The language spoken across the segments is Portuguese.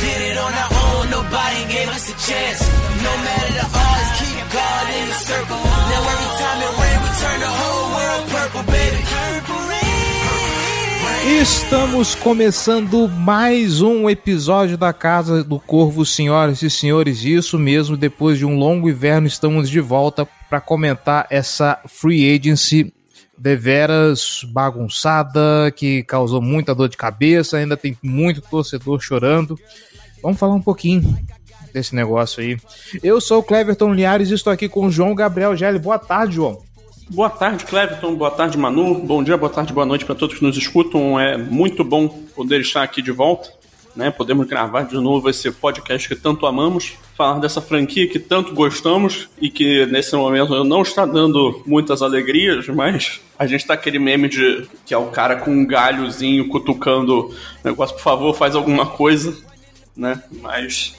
Did it on our own, nobody gave us a chance. No matter the odds, keep God in the circle. Now every time it rains, we turn the whole world purple, baby. Estamos começando mais um episódio da Casa do Corvo, senhoras e senhores. Isso mesmo, depois de um longo inverno, estamos de volta para comentar essa free agency deveras bagunçada, que causou muita dor de cabeça, ainda tem muito torcedor chorando. Vamos falar um pouquinho desse negócio aí. Eu sou o Cleverton Liares e estou aqui com o João Gabriel Gelli. Boa tarde, João. Boa tarde, Cleverton. Boa tarde, Manu. Bom dia, boa tarde, boa noite para todos que nos escutam. É muito bom poder estar aqui de volta, né? Podemos gravar de novo esse podcast que tanto amamos, falar dessa franquia que tanto gostamos e que nesse momento não está dando muitas alegrias, mas a gente tá aquele meme de que é o cara com um galhozinho cutucando o negócio, por favor, faz alguma coisa, né? Mas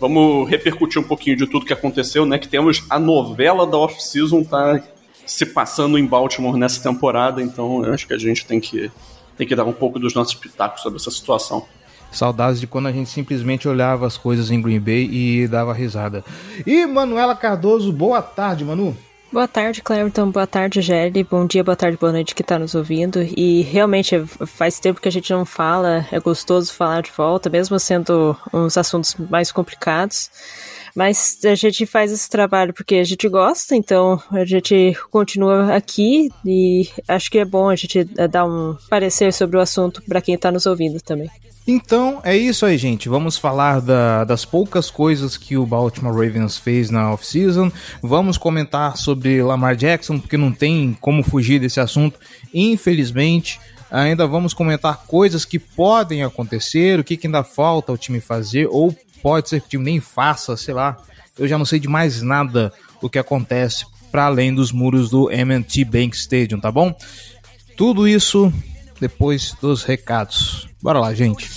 vamos repercutir um pouquinho de tudo que aconteceu, né? Que temos a novela da off-season tá se passando em Baltimore nessa temporada, então eu acho que a gente tem que, tem que dar um pouco dos nossos pitacos sobre essa situação. Saudades de quando a gente simplesmente olhava as coisas em Green Bay e dava risada. E Manuela Cardoso, boa tarde, Manu. Boa tarde, Cleverton. Boa tarde, Gelli. Bom dia, boa tarde, boa noite que está nos ouvindo. E realmente faz tempo que a gente não fala, é gostoso falar de volta, mesmo sendo uns assuntos mais complicados. Mas a gente faz esse trabalho porque a gente gosta, então a gente continua aqui e acho que é bom a gente dar um parecer sobre o assunto para quem está nos ouvindo também. Então é isso aí, gente. Vamos falar da, das poucas coisas que o Baltimore Ravens fez na off-season. Vamos comentar sobre Lamar Jackson, porque não tem como fugir desse assunto, infelizmente. Ainda vamos comentar coisas que podem acontecer, o que, que ainda falta o time fazer, ou pode ser que o time nem faça, sei lá. Eu já não sei de mais nada o que acontece para além dos muros do M&T Bank Stadium, tá bom? Tudo isso depois dos recados. Bora lá, gente.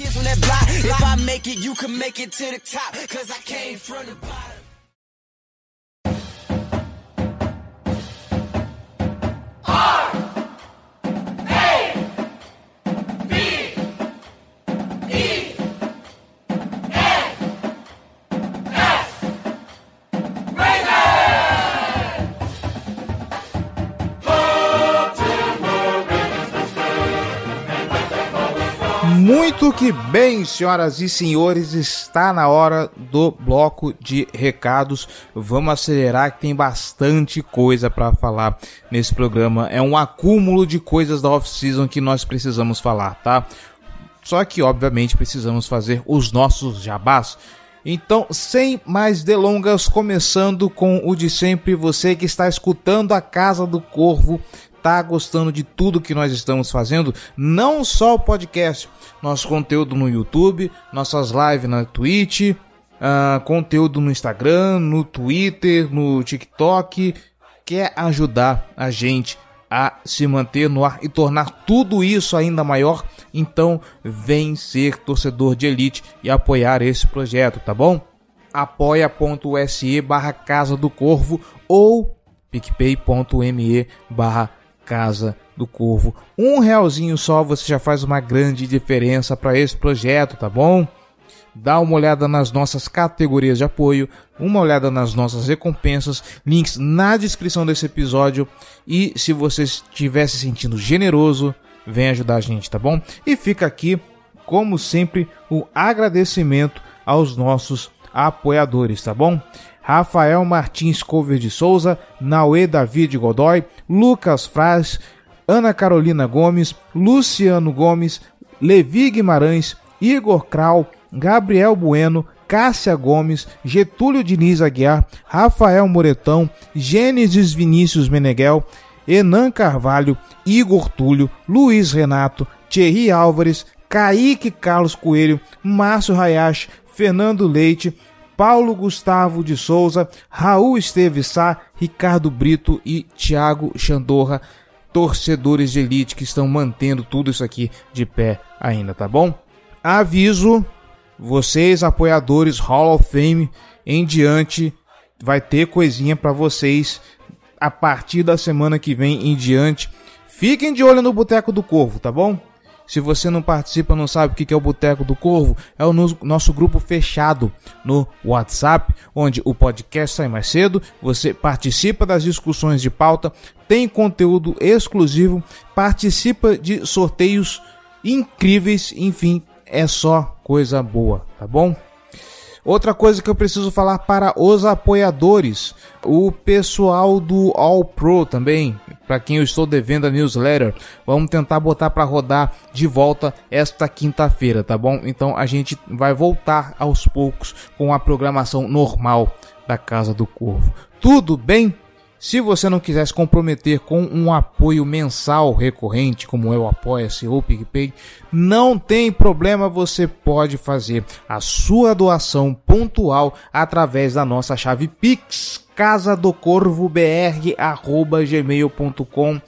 Muito que bem, senhoras e senhores, está na hora do bloco de recados. Vamos acelerar que tem bastante coisa para falar nesse programa. É um acúmulo de coisas da off-season que nós precisamos falar, tá? Só que, obviamente, precisamos fazer os nossos jabás. Então, sem mais delongas, começando com o de sempre, você que está escutando a Casa do Corvo, tá gostando de tudo que nós estamos fazendo, não só o podcast, nosso conteúdo no YouTube, nossas lives na Twitch, uh, conteúdo no Instagram, no Twitter, no TikTok, quer ajudar a gente a se manter no ar e tornar tudo isso ainda maior, então vem ser torcedor de elite e apoiar esse projeto, tá bom? apoia.se barra Casa do Corvo ou picpay.me barra Casa do Corvo. Um realzinho só você já faz uma grande diferença para esse projeto, tá bom? Dá uma olhada nas nossas categorias de apoio, uma olhada nas nossas recompensas, links na descrição desse episódio. E se você estiver se sentindo generoso, vem ajudar a gente, tá bom? E fica aqui, como sempre, o agradecimento aos nossos apoiadores, tá bom? Rafael Martins Cover de Souza, Naue David Godoy, Lucas Fraz, Ana Carolina Gomes, Luciano Gomes, Levi Guimarães, Igor Krau, Gabriel Bueno, Cássia Gomes, Getúlio Diniz Aguiar, Rafael Moretão, Gênesis Vinícius Meneghel, Enan Carvalho, Igor Túlio, Luiz Renato, Thierry Álvares, Kaique Carlos Coelho, Márcio Hayashi, Fernando Leite, Paulo Gustavo de Souza, Raul Esteves Sá, Ricardo Brito e Thiago Chandorra, torcedores de elite que estão mantendo tudo isso aqui de pé ainda, tá bom? Aviso vocês apoiadores Hall of Fame em diante vai ter coisinha para vocês a partir da semana que vem em diante. Fiquem de olho no Boteco do Corvo, tá bom? Se você não participa, não sabe o que é o Boteco do Corvo, é o nosso grupo fechado no WhatsApp, onde o podcast sai mais cedo, você participa das discussões de pauta, tem conteúdo exclusivo, participa de sorteios incríveis, enfim, é só coisa boa, tá bom? Outra coisa que eu preciso falar para os apoiadores, o pessoal do All Pro também, para quem eu estou devendo a newsletter, vamos tentar botar para rodar de volta esta quinta-feira, tá bom? Então a gente vai voltar aos poucos com a programação normal da Casa do Corvo. Tudo bem? Se você não quiser se comprometer com um apoio mensal recorrente, como é o Apoia-se ou PicPay, não tem problema, você pode fazer a sua doação pontual através da nossa chave Pix, casadocorvobr@gmail.com.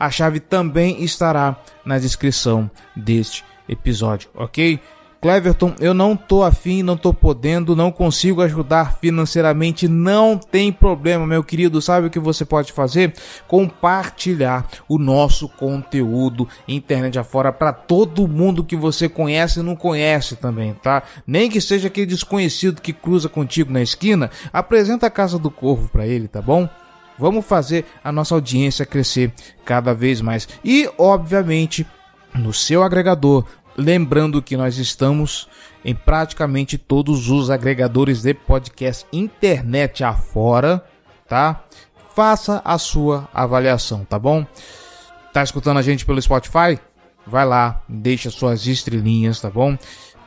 A chave também estará na descrição deste episódio, ok? Cleverton, eu não tô afim, não tô podendo, não consigo ajudar financeiramente, não tem problema, meu querido. Sabe o que você pode fazer? Compartilhar o nosso conteúdo internet afora para todo mundo que você conhece e não conhece também, tá? Nem que seja aquele desconhecido que cruza contigo na esquina, apresenta a Casa do Corvo para ele, tá bom? Vamos fazer a nossa audiência crescer cada vez mais. E, obviamente, no seu agregador, Lembrando que nós estamos em praticamente todos os agregadores de podcast internet afora, tá? Faça a sua avaliação, tá bom? Tá escutando a gente pelo Spotify? Vai lá, deixa suas estrelinhas, tá bom?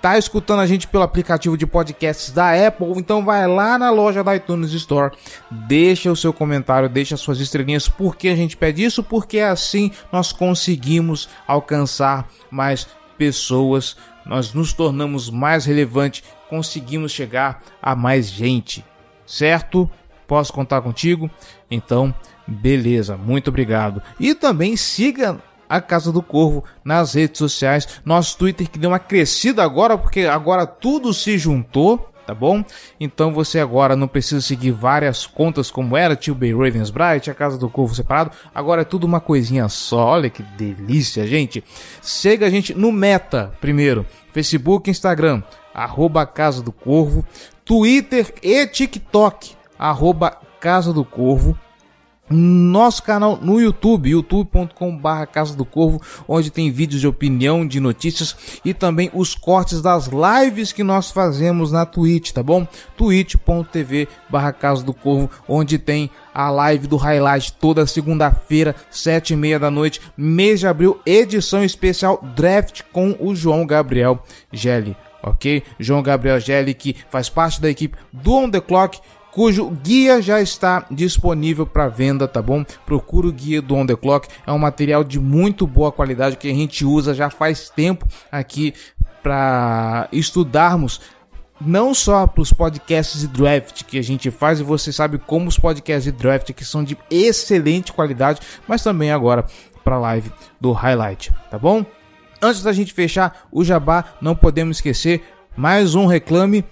Tá escutando a gente pelo aplicativo de podcasts da Apple? Então vai lá na loja da iTunes Store, deixa o seu comentário, deixa suas estrelinhas. Por que a gente pede isso? Porque assim nós conseguimos alcançar mais pessoas, nós nos tornamos mais relevantes, conseguimos chegar a mais gente, certo? Posso contar contigo? Então, beleza, muito obrigado. E também siga a Casa do Corvo nas redes sociais, nosso Twitter que deu uma crescida agora, porque agora tudo se juntou tá bom? Então você agora não precisa seguir várias contas como era Tio Bay Ravensbright, a Casa do Corvo separado, agora é tudo uma coisinha só. Olha que delícia, gente. Siga a gente no Meta primeiro, Facebook, Instagram, arroba Casa do Corvo, Twitter e TikTok, arroba Casa do Corvo nosso canal no YouTube, youtube.com/barra Casa do Corvo, onde tem vídeos de opinião, de notícias e também os cortes das lives que nós fazemos na Twitch, tá bom? twitch.tv/barra Casa do Corvo, onde tem a live do highlight toda segunda-feira, sete e meia da noite, mês de abril, edição especial draft com o João Gabriel Gelli, ok? João Gabriel Gelli que faz parte da equipe do On The Clock cujo guia já está disponível para venda, tá bom? Procura o guia do On The Clock, é um material de muito boa qualidade que a gente usa já faz tempo aqui para estudarmos não só para os podcasts de draft que a gente faz, e você sabe como os podcasts de draft que são de excelente qualidade, mas também agora para a live do highlight, tá bom? Antes da gente fechar o jabá, não podemos esquecer mais um reclame.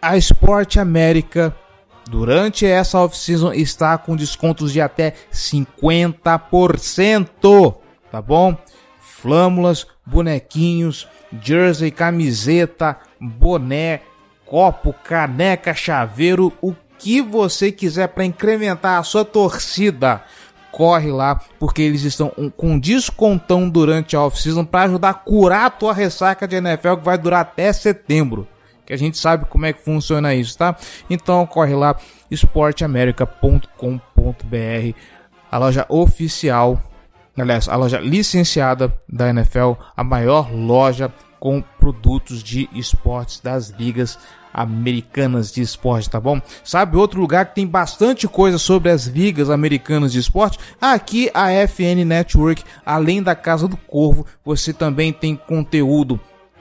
A Sport América durante essa off-season está com descontos de até 50%, tá bom? Flâmulas, bonequinhos, jersey, camiseta, boné, copo, caneca, chaveiro, o que você quiser para incrementar a sua torcida. Corre lá, porque eles estão com descontão durante a off-season para ajudar a curar a tua ressaca de NFL que vai durar até setembro que a gente sabe como é que funciona isso, tá? Então corre lá esporteamerica.com.br, a loja oficial, aliás, a loja licenciada da NFL, a maior loja com produtos de esportes das ligas americanas de esporte, tá bom? Sabe outro lugar que tem bastante coisa sobre as ligas americanas de esporte? Aqui a FN Network, além da Casa do Corvo, você também tem conteúdo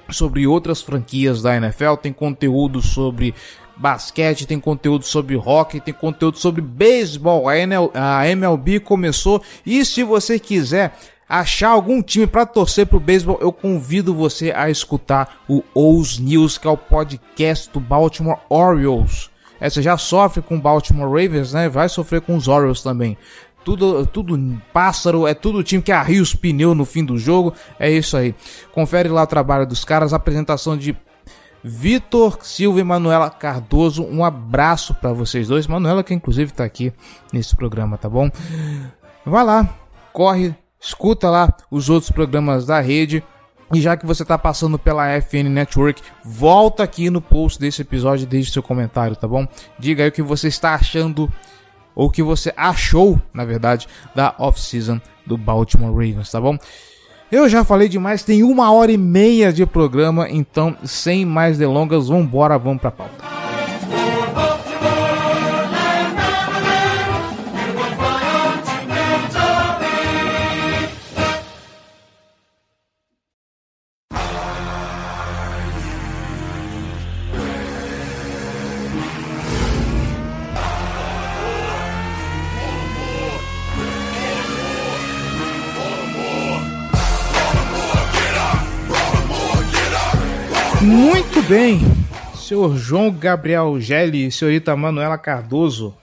sobre outras franquias da NFL, tem conteúdo sobre basquete, tem conteúdo sobre hockey, tem conteúdo sobre beisebol. A MLB começou e se você quiser achar algum time para torcer pro beisebol, eu convido você a escutar o O's News, que é o podcast do Baltimore Orioles. É, você já sofre com o Baltimore Ravens, né? Vai sofrer com os Orioles também. Tudo, tudo pássaro, é tudo time que arria os pneus no fim do jogo. É isso aí. Confere lá o trabalho dos caras, apresentação de Vitor Silva e Manuela Cardoso. Um abraço para vocês dois. Manuela, que inclusive tá aqui nesse programa, tá bom? Vai lá, corre, escuta lá os outros programas da rede. E já que você está passando pela FN Network, volta aqui no post desse episódio e deixe seu comentário, tá bom? Diga aí o que você está achando, ou o que você achou, na verdade, da off-season do Baltimore Ravens, tá bom? Eu já falei demais, tem uma hora e meia de programa, então sem mais delongas, vamos embora, vamos pra pauta. Bem, senhor João Gabriel Gelli e senhorita Manuela Cardoso.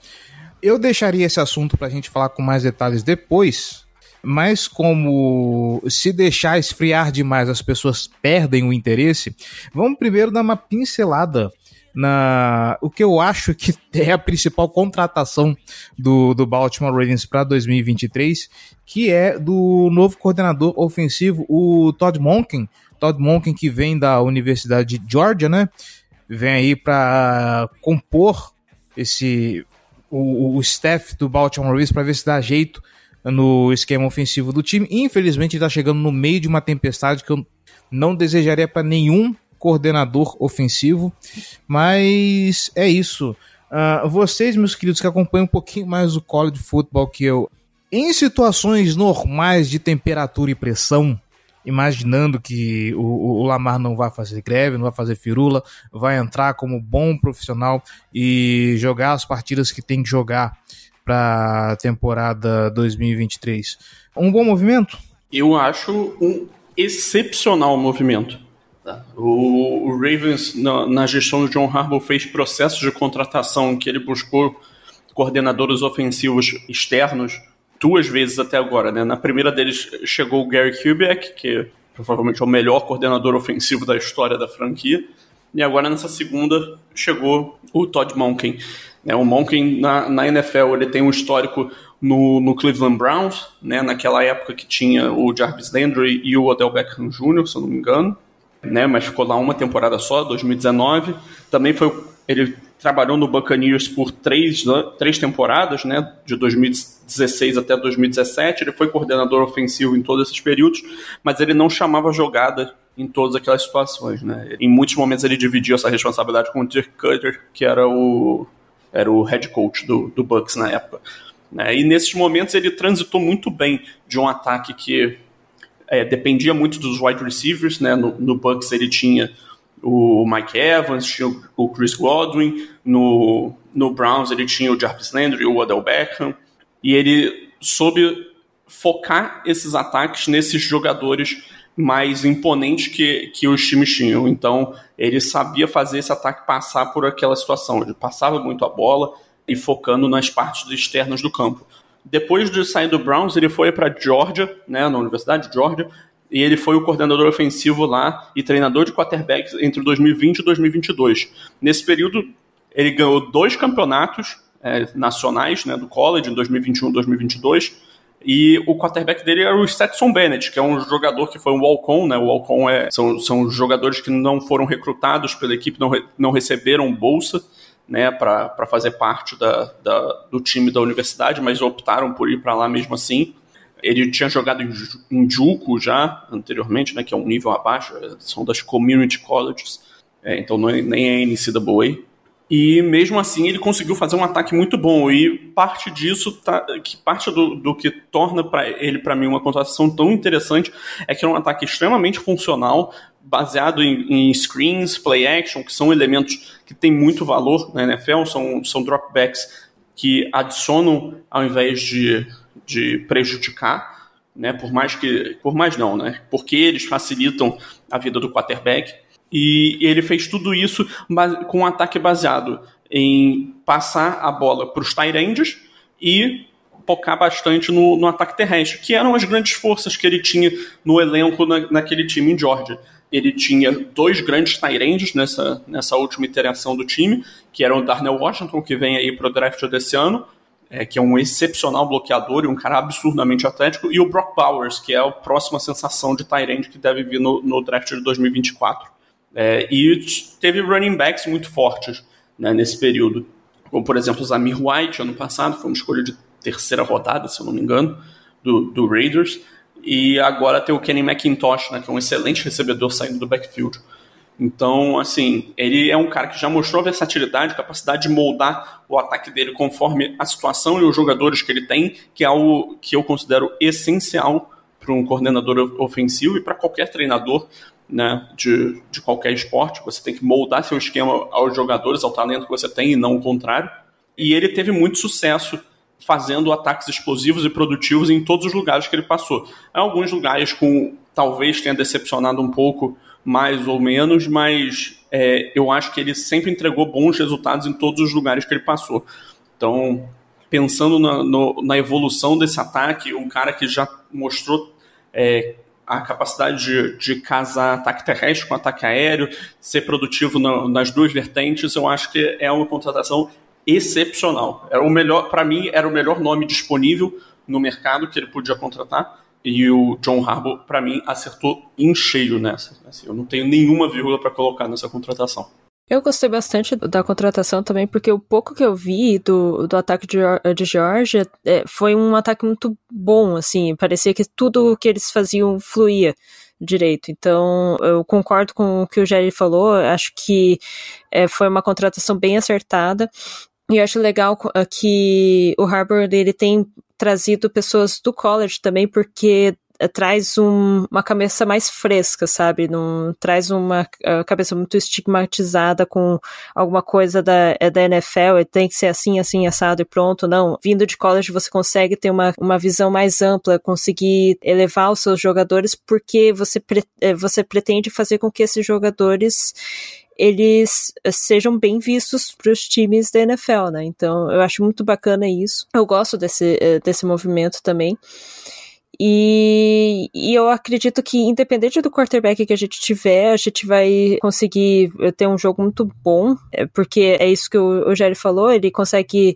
Eu deixaria esse assunto para a gente falar com mais detalhes depois, mas como se deixar esfriar demais as pessoas perdem o interesse, vamos primeiro dar uma pincelada na o que eu acho que é a principal contratação do, do Baltimore Ravens para 2023, que é do novo coordenador ofensivo, o Todd Monken, Todd Monken, que vem da Universidade de Georgia, né? Vem aí para compor esse o, o staff do Baltimore Ravens para ver se dá jeito no esquema ofensivo do time. Infelizmente, está chegando no meio de uma tempestade que eu não desejaria para nenhum coordenador ofensivo, mas é isso. Uh, vocês, meus queridos, que acompanham um pouquinho mais o college football que eu, em situações normais de temperatura e pressão, imaginando que o, o, Lamar não vai fazer greve, não vai fazer firula, vai entrar como bom profissional e jogar as partidas que tem que jogar para a temporada 2023. Um bom movimento? Eu acho um excepcional movimento. Tá? O, o, Ravens, na, na, gestão do John Harbaugh, fez processos de contratação que ele buscou coordenadores ofensivos externos duas vezes até agora. Né? Na primeira deles chegou o Gary Kubiak, que provavelmente é o melhor coordenador ofensivo da história da franquia. E agora nessa segunda chegou o Todd Monken. É, o Monken na, na NFL ele tem um histórico no, no, Cleveland Browns, né, naquela época que tinha o Jarvis Landry e o Odell Beckham Jr., se eu não me engano, né, mas ficou lá uma temporada só, 2019. Também foi ele trabalhou no Buccaneers por três, três temporadas, né, de 2016 até 2017. Ele foi coordenador ofensivo em todos esses períodos, mas ele não chamava jogada em todas aquelas situações. Né. Em muitos momentos ele dividia essa responsabilidade com o Dirk Cutter, que era o, era o head coach do, do Bucks na época. Né. E nesses momentos ele transitou muito bem de um ataque que é, dependia muito dos wide receivers. Né. No, no Bucks ele tinha o Mike Evans, tinha o Chris Godwin, no, no Browns ele tinha o Jarvis Landry, o Odell Beckham, e ele soube focar esses ataques nesses jogadores mais imponentes que, que os times tinham. Então, ele sabia fazer esse ataque passar por aquela situação. Ele passava muito a bola e focando nas partes externas do campo. Depois de sair do Browns, ele foi para Georgia, né, na Universidade de Georgia, e ele foi o coordenador ofensivo lá e treinador de quarterbacks entre 2020 e 2022. Nesse período, ele ganhou dois campeonatos é, nacionais né, do college, em 2021 e 2022, e o quarterback dele era o Stetson Bennett, que é um jogador que foi um walk-on, né? O walk-on é, são, são jogadores que não foram recrutados pela equipe, não, re, não receberam bolsa, né, para fazer parte da, da, do time da universidade, mas optaram por ir para lá mesmo assim. Ele tinha jogado em, Juco já anteriormente, né, que é um nível abaixo, são das community colleges, é, então não é, nem é NCAA. E mesmo assim ele conseguiu fazer um ataque muito bom. E parte disso, tá, que parte do, do que torna para ele, para mim, uma contratação tão interessante é que é um ataque extremamente funcional, baseado em, em, screens, play action, que são elementos que têm muito valor na NFL, são, são dropbacks que adicionam ao invés de, de prejudicar, né? Por mais que. Por mais não, né? Porque eles facilitam a vida do quarterback. E ele fez tudo isso com um ataque baseado em passar a bola para os Tyrands e focar bastante no, no, ataque terrestre, que eram as grandes forças que ele tinha no elenco na, naquele time em Georgia. Ele tinha dois grandes Tyrands nessa, nessa última iteração do time, que eram o Darnell Washington, que vem aí para o draft desse ano, é, que é um excepcional bloqueador e um cara absurdamente atlético, e o Brock Powers, que é a próxima sensação de Tyrande que deve vir no, no draft de 2024. É, e teve running backs muito fortes né, nesse período. Como, por exemplo, o Zamir White, ano passado, foi uma escolha de terceira rodada, se eu não me engano, do, do Raiders. E agora tem o Kenny McIntosh, né, que é um excelente recebedor saindo do backfield. Então, assim, ele é um cara que já mostrou versatilidade, capacidade de moldar o ataque dele conforme a situação e os jogadores que ele tem, que é algo que eu considero essencial para um coordenador ofensivo e para qualquer treinador, né, de, de qualquer esporte. Você tem que moldar seu esquema aos jogadores, ao talento que você tem e não o contrário. E ele teve muito sucesso fazendo ataques explosivos e produtivos em todos os lugares que ele passou. Em alguns lugares com talvez tenha decepcionado um pouco mais ou menos, mas é, eu acho que ele sempre entregou bons resultados em todos os lugares que ele passou. Então, pensando na, no, na evolução desse ataque, um cara que já mostrou é, a capacidade de, de casar ataque terrestre com ataque aéreo, ser produtivo na, nas duas vertentes, eu acho que é uma contratação excepcional. Era o melhor, para mim, era o melhor nome disponível no mercado que ele podia contratar. E o John Harbaugh, para mim, acertou em cheio nessa. Assim, eu não tenho nenhuma vírgula para colocar nessa contratação. Eu gostei bastante da contratação também, porque o pouco que eu vi do, do ataque de, de Georgia é, foi um ataque muito bom, assim, parecia que tudo que eles faziam fluía direito. Então, eu concordo com o que o Jerry falou, acho que é, foi uma contratação bem acertada. E eu acho legal que o Harbour ele tem trazido pessoas do college também, porque eh, traz um, uma cabeça mais fresca, sabe? Não traz uma uh, cabeça muito estigmatizada com alguma coisa da, é da NFL, e tem que ser assim, assim, assado e pronto. Não. Vindo de college, você consegue ter uma, uma visão mais ampla, conseguir elevar os seus jogadores, porque você, pre, eh, você pretende fazer com que esses jogadores eles sejam bem vistos para os times da NFL, né? Então, eu acho muito bacana isso. Eu gosto desse, desse movimento também. E, e, eu acredito que, independente do quarterback que a gente tiver, a gente vai conseguir ter um jogo muito bom, porque é isso que o, o Jerry falou, ele consegue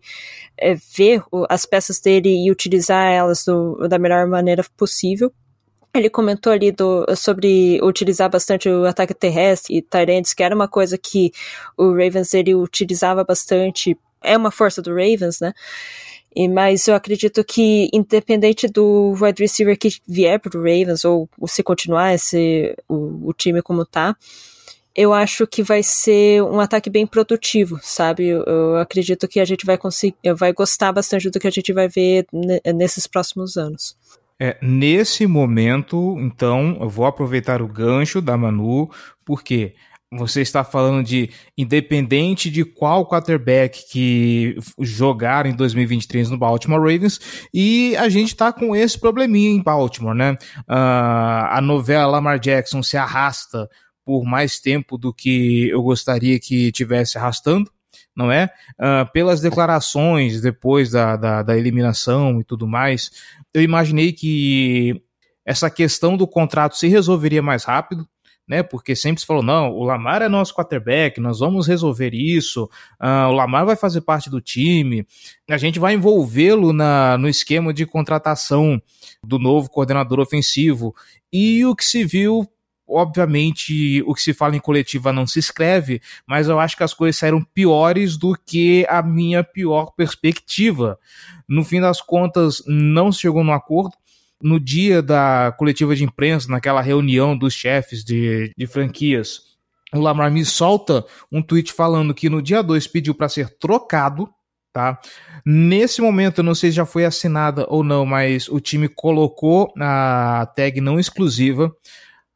é, ver as peças dele e utilizar elas do, da melhor maneira possível. Ele comentou ali do, sobre utilizar bastante o ataque terrestre e Tyrants, que era uma coisa que o Ravens ele utilizava bastante, é uma força do Ravens, né? E, mas eu acredito que, independente do wide receiver que vier pro Ravens, ou, ou se continuar esse, o, o time como tá, eu acho que vai ser um ataque bem produtivo, sabe? Eu, eu, acredito que a gente vai conseguir, vai gostar bastante do que a gente vai ver nesses próximos anos. É, nesse momento, então, eu vou aproveitar o gancho da Manu, porque você está falando de independente de qual quarterback que jogar em 2023 no Baltimore Ravens, e a gente está com esse probleminha em Baltimore, né? Uh, a novela Lamar Jackson se arrasta por mais tempo do que eu gostaria que tivesse arrastando, não é? Uh, pelas declarações depois da, da, da eliminação e tudo mais, eu imaginei que essa questão do contrato se resolveria mais rápido, né? Porque sempre se falou, não, o Lamar é nosso quarterback, nós vamos resolver isso, uh, o Lamar vai fazer parte do time, a gente vai envolvê-lo no esquema de contratação do novo coordenador ofensivo. E o que se viu obviamente o que se fala em coletiva não se escreve, mas eu acho que as coisas saíram piores do que a minha pior perspectiva. No fim das contas, não se chegou no acordo no dia da coletiva de imprensa, naquela reunião dos chefes de, de franquias, o Lamar me solta um tweet falando que no dia 2 pediu para ser trocado, tá? Nesse momento, eu não sei se já foi assinada ou não, mas o time colocou a tag não exclusiva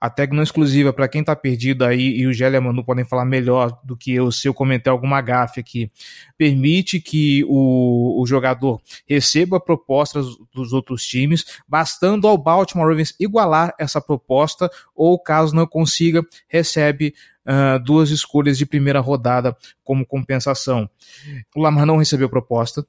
a tag não exclusiva para quem está perdido aí, e o Gélia Manu podem falar melhor do que eu se eu cometer alguma gafe aqui, permite que o, o jogador receba propostas dos outros times, bastando ao Baltimore Ravens igualar essa proposta, ou caso não consiga, recebe uh, duas escolhas de primeira rodada como compensação. O Lamar não recebeu proposta,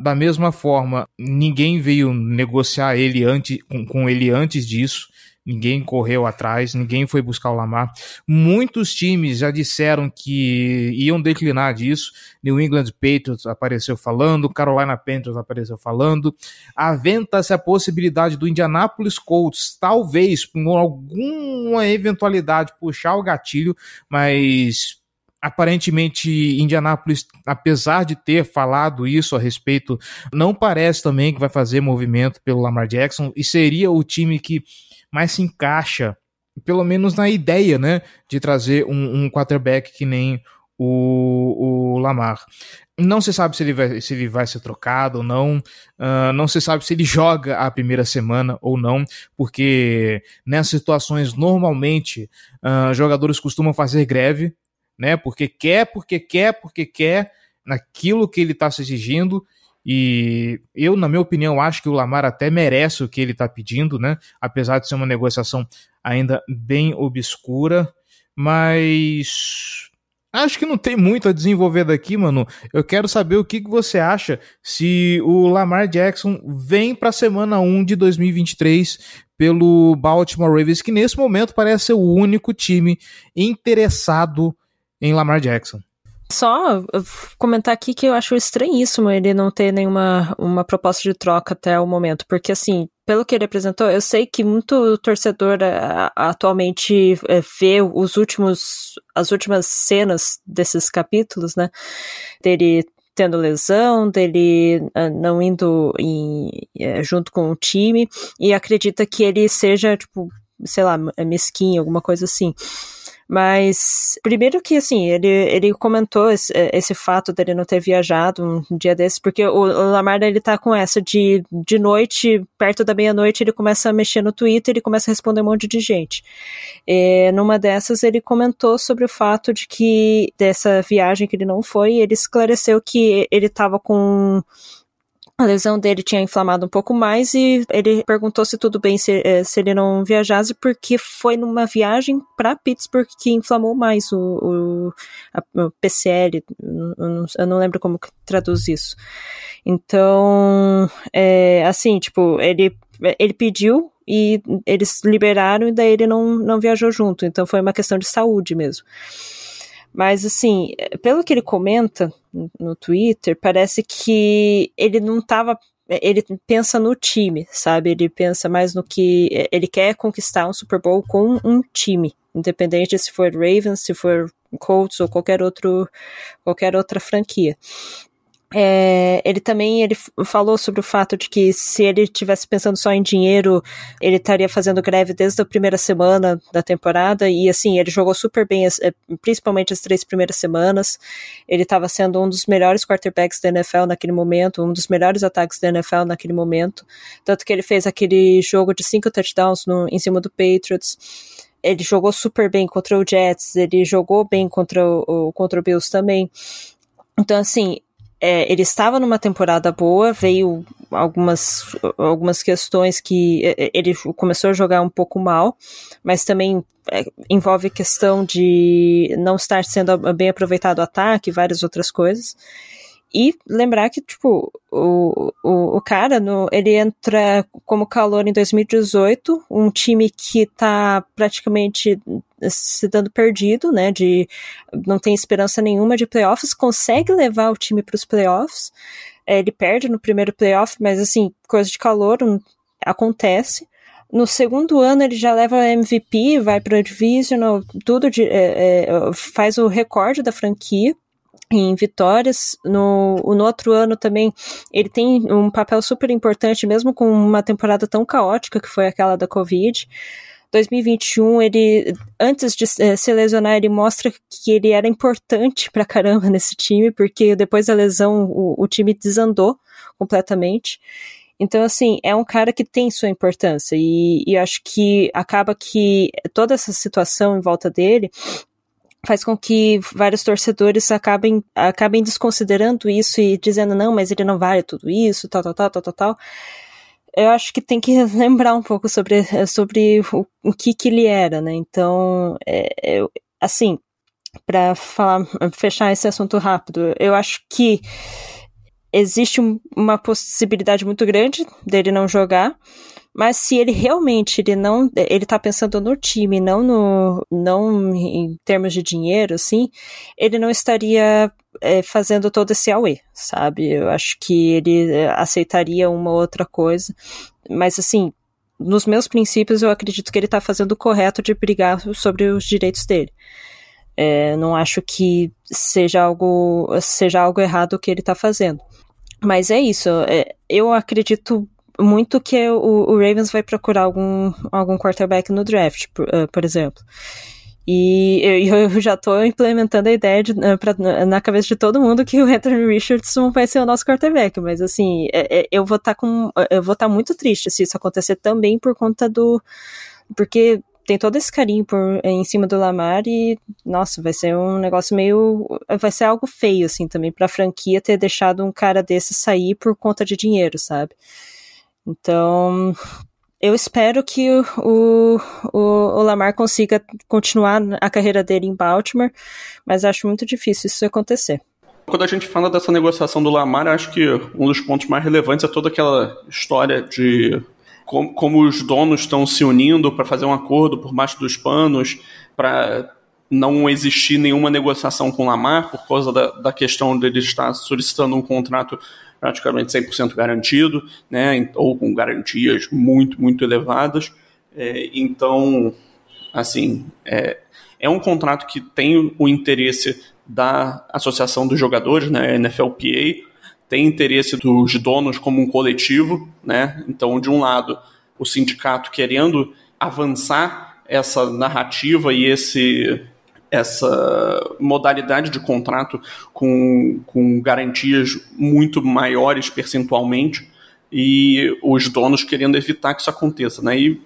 da mesma forma, ninguém veio negociar ele antes, com, com ele antes disso ninguém correu atrás, ninguém foi buscar o Lamar. Muitos times já disseram que iam declinar disso. New England Patriots apareceu falando, Carolina Panthers apareceu falando. Aventa-se a possibilidade do Indianapolis Colts, talvez, com alguma eventualidade, puxar o gatilho, mas aparentemente Indianápolis, apesar de ter falado isso a respeito, não parece também que vai fazer movimento pelo Lamar Jackson e seria o time que mais se encaixa, pelo menos na ideia, né, de trazer um, um quarterback que nem o, o Lamar. Não se sabe se ele vai, se ele vai ser trocado ou não. Uh, não se sabe se ele joga a primeira semana ou não, porque nessas situações normalmente uh, jogadores costumam fazer greve, né? Porque quer, porque quer, porque quer naquilo que ele está se exigindo e eu, na minha opinião, acho que o Lamar até merece o que ele está pedindo, né? Apesar de ser uma negociação ainda bem obscura, mas acho que não tem muito a desenvolver daqui, mano. Eu quero saber o que, que você acha se o Lamar Jackson vem para a semana 1 de 2023 pelo Baltimore Ravens, que nesse momento parece ser o único time interessado em Lamar Jackson. Só comentar aqui que eu acho estranhíssimo ele não ter nenhuma uma proposta de troca até o momento, porque assim, pelo que ele apresentou, eu sei que muito torcedor uh, atualmente uh, vê os últimos, as últimas cenas desses capítulos, né? Dele tendo lesão, dele uh, não indo em, junto com o time, e acredita que ele seja, tipo, sei lá, mesquinho, alguma coisa assim. Mas, primeiro que, assim, ele, ele comentou esse, esse fato dele não ter viajado um dia desses, porque o, Lamar, ele tá com essa de, de noite, perto da meia-noite, ele começa a mexer no Twitter e começa a responder um monte de gente. E, numa dessas, ele comentou sobre o fato de que, dessa viagem que ele não foi, ele esclareceu que ele tava com a lesão dele tinha inflamado um pouco mais e ele perguntou se tudo bem se, eh, se ele não viajasse, porque foi numa viagem para Pittsburgh que inflamou mais o, o, a, o PCL. Eu não, lembro como traduz isso. Então, é, assim, tipo, ele, ele pediu e eles liberaram e daí ele não, não viajou junto. Então foi uma questão de saúde mesmo. Mas, assim, pelo que ele comenta no Twitter, parece que ele não estava ele pensa no time, sabe? Ele pensa mais no que ele quer conquistar um Super Bowl com um time, independente se for Ravens, se for Colts ou qualquer outro qualquer outra franquia. É, ele também ele falou sobre o fato de que se ele tivesse pensando só em dinheiro, ele estaria fazendo greve desde a primeira semana da temporada e assim ele jogou super bem, é, principalmente as três primeiras semanas. Ele estava sendo um dos melhores quarterbacks da NFL naquele momento, um dos melhores ataques da NFL naquele momento, tanto que ele fez aquele jogo de cinco touchdowns no, em cima do Patriots ele jogou super bem contra o Jets, ele jogou bem contra o, contra o Bills também. Então, assim, é, ele estava numa temporada boa, veio algumas, algumas questões que é, é, ele começou a jogar um pouco mal, mas também é, envolve questão de não estar sendo bem aproveitado o ataque, várias outras coisas. E lembrar que, tipo, o, o, o cara, no, ele entra como calor em 2018, um time que tá praticamente se dando perdido, né, de não tem esperança nenhuma de playoffs, consegue levar o time para os playoffs. É, ele perde no primeiro playoff, mas assim, coisa de calor um, acontece. No segundo ano ele já leva MVP, vai para Divisional, tudo de, é, é, faz o recorde da franquia em vitórias. No, no outro ano também ele tem um papel super importante, mesmo com uma temporada tão caótica que foi aquela da Covid. 2021, ele, antes de se lesionar, ele mostra que ele era importante pra caramba nesse time, porque depois da lesão o, o time desandou completamente. Então, assim, é um cara que tem sua importância e, e acho que acaba que toda essa situação em volta dele faz com que vários torcedores acabem, acabem desconsiderando isso e dizendo, não, mas ele não vale tudo isso, tal, tal, tal, tal, tal, tal. Eu acho que tem que lembrar um pouco sobre, sobre o, o que que ele era, né? Então, é, é, assim, para fechar esse assunto rápido, eu acho que existe um, uma possibilidade muito grande dele não jogar, mas se ele realmente ele não ele tá pensando no time, não no não em termos de dinheiro, assim, ele não estaria é, fazendo todo esse AUE, sabe? Eu acho que ele é, aceitaria uma outra coisa, mas assim, nos meus princípios eu acredito que ele tá fazendo o correto de brigar sobre os direitos dele. É, não acho que seja algo seja algo errado o que ele tá fazendo. Mas é isso. É, eu acredito muito que o, o, Ravens vai procurar algum, algum quarterback no draft, por, uh, por exemplo. E eu, eu, já estou implementando a ideia de, uh, pra, na cabeça de todo mundo que o Anthony Richardson vai ser o nosso quarterback, mas assim, é, é, eu vou estar tá com. Eu vou estar tá muito triste se isso acontecer também por conta do. Porque tem todo esse carinho por, em cima do Lamar e, nossa, vai ser um negócio meio. Vai ser algo feio, assim, também pra franquia ter deixado um cara desse sair por conta de dinheiro, sabe? Então, eu espero que o, o, o, Lamar consiga continuar a carreira dele em Baltimore, mas acho muito difícil isso acontecer. Quando a gente fala dessa negociação do Lamar, acho que um dos pontos mais relevantes é toda aquela história de como, como os donos estão se unindo para fazer um acordo por baixo dos panos, para não existir nenhuma negociação com o Lamar por causa da, da questão dele estar solicitando um contrato praticamente 100% garantido, né, ou com garantias muito, muito elevadas. É, então, assim, é, é um contrato que tem o interesse da Associação dos Jogadores, né, NFLPA, tem interesse dos donos como um coletivo, né? Então, de um lado, o sindicato querendo avançar essa narrativa e esse essa modalidade de contrato com, com garantias muito maiores percentualmente e os donos querendo evitar que isso aconteça, né? E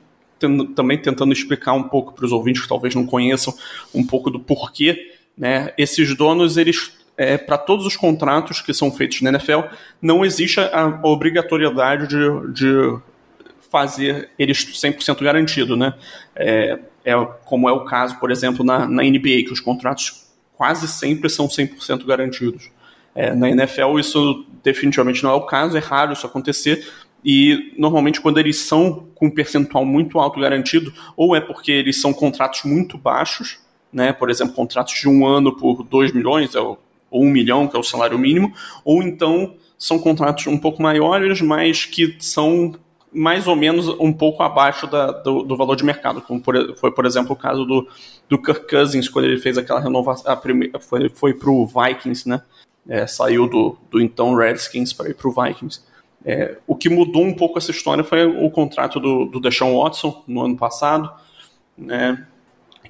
também tentando explicar um pouco para os ouvintes que talvez não conheçam um pouco do porquê, né? Esses donos eles é, para todos os contratos que são feitos na NFL, não existe a obrigatoriedade de, de fazer eles 100% garantido, né? É, é, como é o caso, por exemplo, na, na NBA, que os contratos quase sempre são 100% garantidos. É, na NFL isso definitivamente não é o caso, é raro isso acontecer, e normalmente quando eles são com um percentual muito alto garantido, ou é porque eles são contratos muito baixos, né? por exemplo, contratos de um ano por 2 milhões, é ou um milhão, que é o salário mínimo, ou então são contratos um pouco maiores, mas que são mais ou menos um pouco abaixo da, do, do, valor de mercado, como por, foi, por exemplo, o caso do, do Kirk Cousins, quando ele fez aquela renovação, a primeira, foi, foi para o Vikings, né? É, saiu do, do então Redskins para ir para o Vikings. É, o que mudou um pouco essa história foi o contrato do, do Deshaun Watson no ano passado, né?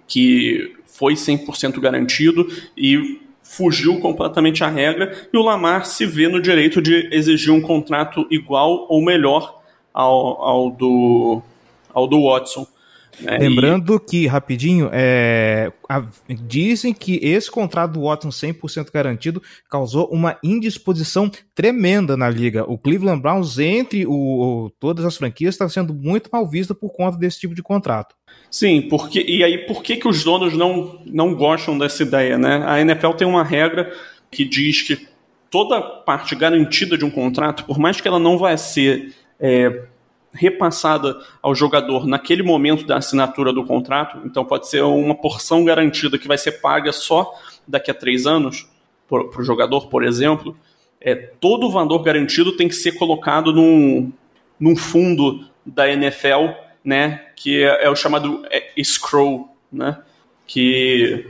que foi 100% garantido e fugiu completamente à regra e o Lamar se vê no direito de exigir um contrato igual ou melhor ao, ao, do, ao do Watson. É, Lembrando e... que, rapidinho, é, a, dizem que esse contrato do Watson 100% garantido causou uma indisposição tremenda na liga. O Cleveland Browns, entre o, o todas as franquias, está sendo muito mal visto por conta desse tipo de contrato. Sim, porque e aí por que, que os donos não, não gostam dessa ideia? Né? A NFL tem uma regra que diz que toda parte garantida de um contrato, por mais que ela não vai ser é, repassada ao jogador naquele momento da assinatura do contrato, então pode ser uma porção garantida que vai ser paga só daqui a três anos para o jogador, por exemplo, é, todo o valor garantido tem que ser colocado num, num fundo da NFL, né, que é, é o chamado é, escrow, né, que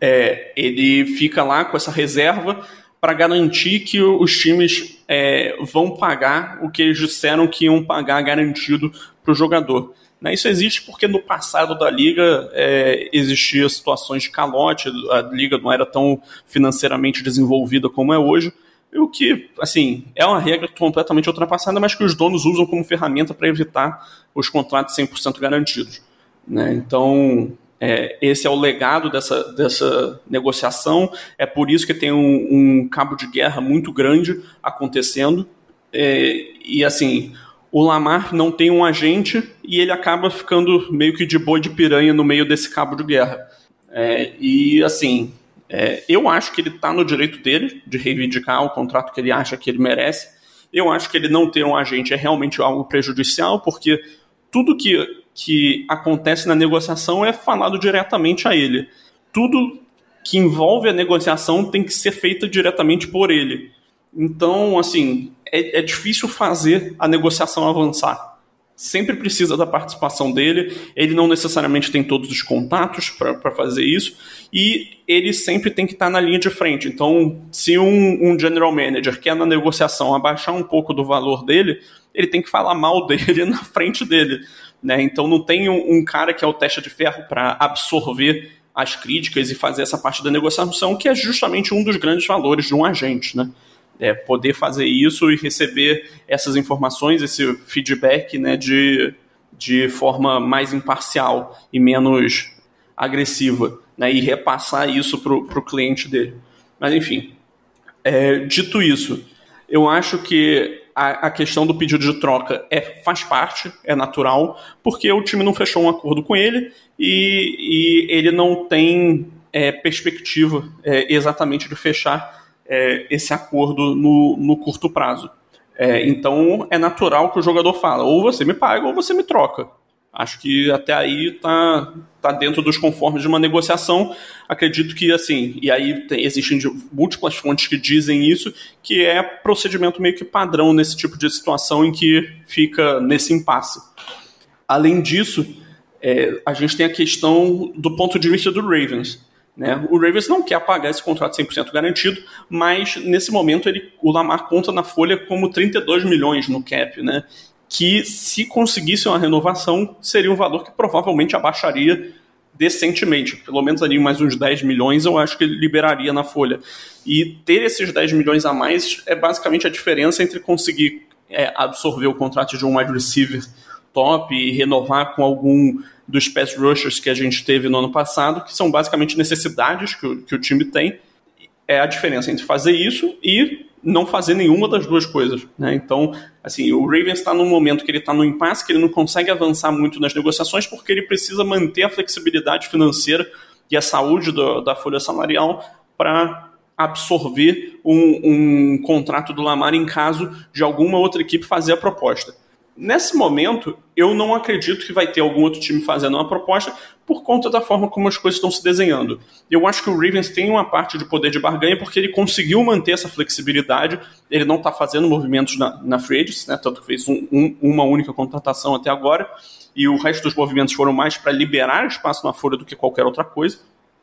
é, ele fica lá com essa reserva para garantir que os times é, vão pagar o que eles disseram que iam pagar garantido para o jogador. Né? Isso existe porque no passado da liga é, existia situações de calote, a liga não era tão financeiramente desenvolvida como é hoje, o que, assim, é uma regra completamente ultrapassada, mas que os donos usam como ferramenta para evitar os contratos 100% garantidos. Né? Então, é, esse é o legado dessa, dessa negociação, é por isso que tem um, um cabo de guerra muito grande acontecendo. É, e assim, o Lamar não tem um agente e ele acaba ficando meio que de boi de piranha no meio desse cabo de guerra. É, e assim, é, eu acho que ele está no direito dele de reivindicar o contrato que ele acha que ele merece. Eu acho que ele não ter um agente é realmente algo prejudicial, porque tudo que, que acontece na negociação é falado diretamente a ele. Tudo que envolve a negociação tem que ser feito diretamente por ele. Então, assim, é, é difícil fazer a negociação avançar sempre precisa da participação dele. Ele não necessariamente tem todos os contatos para fazer isso. E ele sempre tem que estar tá na linha de frente. Então, se um, um, general manager quer na negociação abaixar um pouco do valor dele, ele tem que falar mal dele na frente dele. Né? Então, não tem um, um cara que é o teste de ferro para absorver as críticas e fazer essa parte da negociação, que é justamente um dos grandes valores de um agente. Né? é, poder fazer isso e receber essas informações, esse feedback né, de, de forma mais imparcial e menos agressiva, né, e repassar isso para o cliente dele. Mas enfim, é, dito isso, eu acho que a, a, questão do pedido de troca é, faz parte, é natural, porque o time não fechou um acordo com ele e, e ele não tem é, perspectiva é, exatamente de fechar é, esse acordo no, no curto prazo. É, então é natural que o jogador fala: ou você me paga ou você me troca. Acho que até aí tá, tá dentro dos conformes de uma negociação. Acredito que, assim, e aí tem, existem múltiplas fontes que dizem isso, que é procedimento meio que padrão nesse tipo de situação em que fica nesse impasse. Além disso, é, a gente tem a questão do ponto de vista do Ravens. Né? O Ravens não quer pagar esse contrato 100% garantido, mas nesse momento ele, o Lamar conta na folha como 32 milhões no cap, né? Que se conseguisse uma renovação seria um valor que provavelmente abaixaria decentemente, pelo menos ali mais uns 10 milhões eu acho que ele liberaria na folha. E ter esses 10 milhões a mais é basicamente a diferença entre conseguir é, absorver o contrato de um wide receiver top e renovar com algum dos pass rushers que a gente teve no ano passado, que são basicamente necessidades que o, que o time tem. É a diferença entre fazer isso e não fazer nenhuma das duas coisas. Né? Então, assim, o Ravens está num momento que ele está no impasse, que ele não consegue avançar muito nas negociações, porque ele precisa manter a flexibilidade financeira e a saúde do, da folha salarial para absorver um, um contrato do Lamar em caso de alguma outra equipe fazer a proposta. Nesse momento, eu não acredito que vai ter algum outro time fazendo uma proposta por conta da forma como as coisas estão se desenhando. Eu acho que o Ravens tem uma parte de poder de barganha porque ele conseguiu manter essa flexibilidade, ele não está fazendo movimentos na, na free agency, né, tanto que fez um, um, uma única contratação até agora, e o resto dos movimentos foram mais para liberar espaço na folha do que qualquer outra coisa.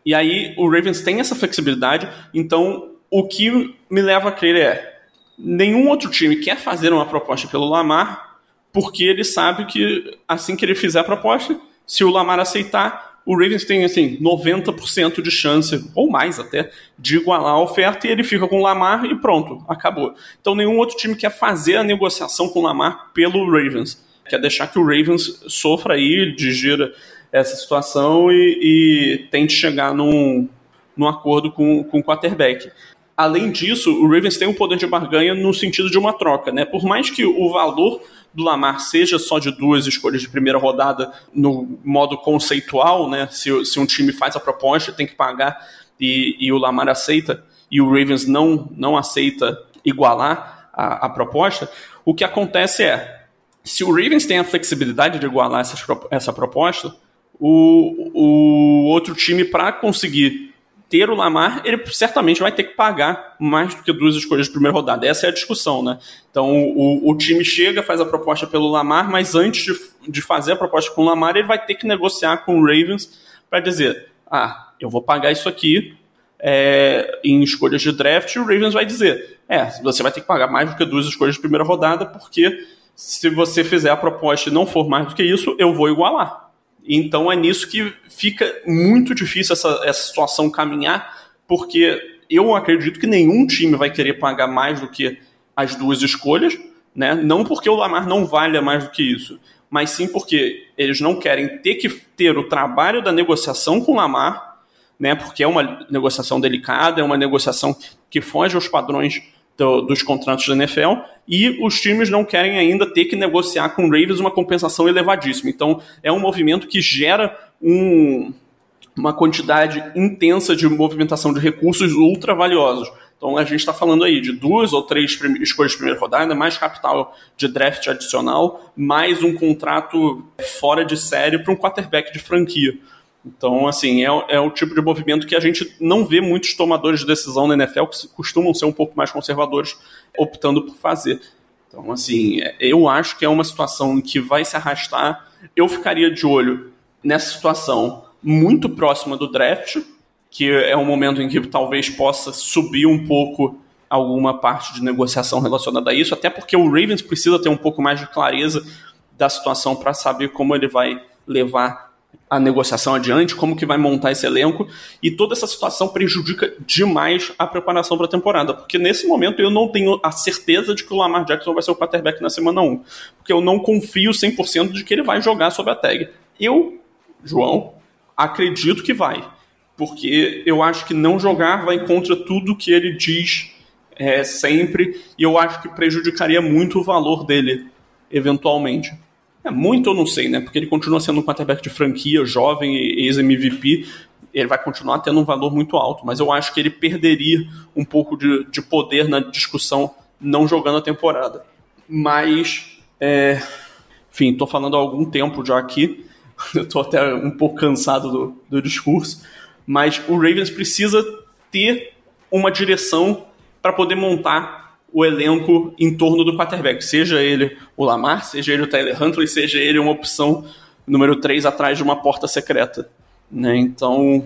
E aí o Ravens tem essa flexibilidade, então o que me leva a crer é nenhum outro time quer fazer uma proposta pelo Lamar porque ele sabe que assim que ele fizer a proposta, se o Lamar aceitar, o Ravens tem assim 90% de chance, ou mais até, de igualar a oferta e ele fica com o Lamar e pronto, acabou. Então nenhum outro time quer fazer a negociação com o Lamar pelo Ravens. Quer deixar que o Ravens sofra aí, digira essa situação e, e tente chegar num, num acordo com, com o quarterback. Além disso, o Ravens tem um poder de barganha no sentido de uma troca, né? Por mais que o valor do Lamar seja só de duas escolhas de primeira rodada no modo conceitual, né? Se, se um time faz a proposta, tem que pagar e, e o Lamar aceita e o Ravens não, não aceita igualar a, a proposta, o que acontece é, se o Ravens tem a flexibilidade de igualar essa, essa proposta, o, o outro time, para conseguir ter o Lamar, ele certamente vai ter que pagar mais do que duas escolhas de primeira rodada. Essa é a discussão, né? Então o, o time chega, faz a proposta pelo Lamar, mas antes de, de fazer a proposta com o Lamar, ele vai ter que negociar com o Ravens para dizer: ah, eu vou pagar isso aqui é, em escolhas de draft, e o Ravens vai dizer: é, você vai ter que pagar mais do que duas escolhas de primeira rodada, porque Se você fizer a proposta e não for mais do que isso, eu vou igualar. Então é nisso que fica muito difícil essa, essa situação caminhar, porque eu acredito que nenhum time vai querer pagar mais do que as duas escolhas, né? Não porque o Lamar não valha mais do que isso, mas sim porque eles não querem ter que ter o trabalho da negociação com o Lamar, né? Porque é uma negociação delicada, é uma negociação que foge aos padrões do, dos contratos da NFL e os times não querem ainda ter que negociar com o Ravens uma compensação elevadíssima. Então é um movimento que gera um, uma quantidade intensa de movimentação de recursos ultra valiosos. Então a gente está falando aí de duas ou três escolhas de primeira rodada, mais capital de draft adicional, mais um contrato fora de série para um quarterback de franquia. Então, assim, é, é, o tipo de movimento que a gente não vê muitos tomadores de decisão na NFL que costumam ser um pouco mais conservadores optando por fazer. Então, assim, é, eu acho que é uma situação que vai se arrastar. Eu ficaria de olho nessa situação muito próxima do draft, que é um momento em que talvez possa subir um pouco alguma parte de negociação relacionada a isso, até porque o Ravens precisa ter um pouco mais de clareza da situação para saber como ele vai levar a negociação adiante, como que vai montar esse elenco, e toda essa situação prejudica demais a preparação para a temporada, porque nesse momento eu não tenho a certeza de que o Lamar Jackson vai ser o quarterback na semana 1, porque eu não confio 100% de que ele vai jogar sob a tag. Eu, João, acredito que vai, porque eu acho que não jogar vai contra tudo que ele diz é, sempre, e eu acho que prejudicaria muito o valor dele, eventualmente. É muito eu não sei, né? Porque ele continua sendo um quarterback de franquia, jovem, ex-MVP. Ele vai continuar tendo um valor muito alto, mas eu acho que ele perderia um pouco de, de poder na discussão não jogando a temporada. Mas, é, enfim, estou falando há algum tempo já aqui, estou até um pouco cansado do, do discurso, mas o Ravens precisa ter uma direção para poder montar o elenco em torno do quarterback, seja ele o Lamar, seja ele o Tyler Huntley, seja ele uma opção número 3 atrás de uma porta secreta. Né? Então,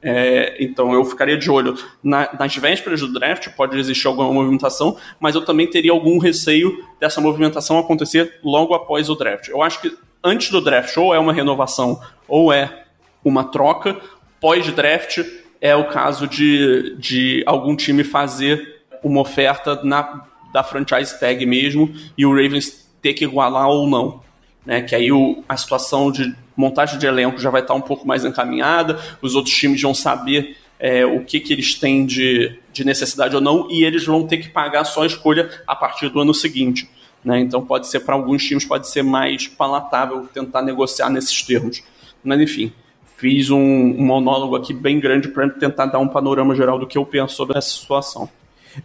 é, então eu ficaria de olho na, nas vésperas do draft, pode existir alguma movimentação, mas eu também teria algum receio dessa movimentação acontecer logo após o draft. Eu acho que antes do draft, ou é uma renovação ou é uma troca, pós-draft é o caso de, de algum time fazer uma oferta na, da franchise tag mesmo e o Ravens ter que igualar ou não. Né? Que aí o, a situação de montagem de elenco já vai estar um pouco mais encaminhada, os outros times vão saber é, o que, que eles têm de, de necessidade ou não, e eles vão ter que pagar só a escolha a partir do ano seguinte. Né? Então pode ser para alguns times pode ser mais palatável tentar negociar nesses termos. Mas enfim, fiz um, um monólogo aqui bem grande para tentar dar um panorama geral do que eu penso sobre essa situação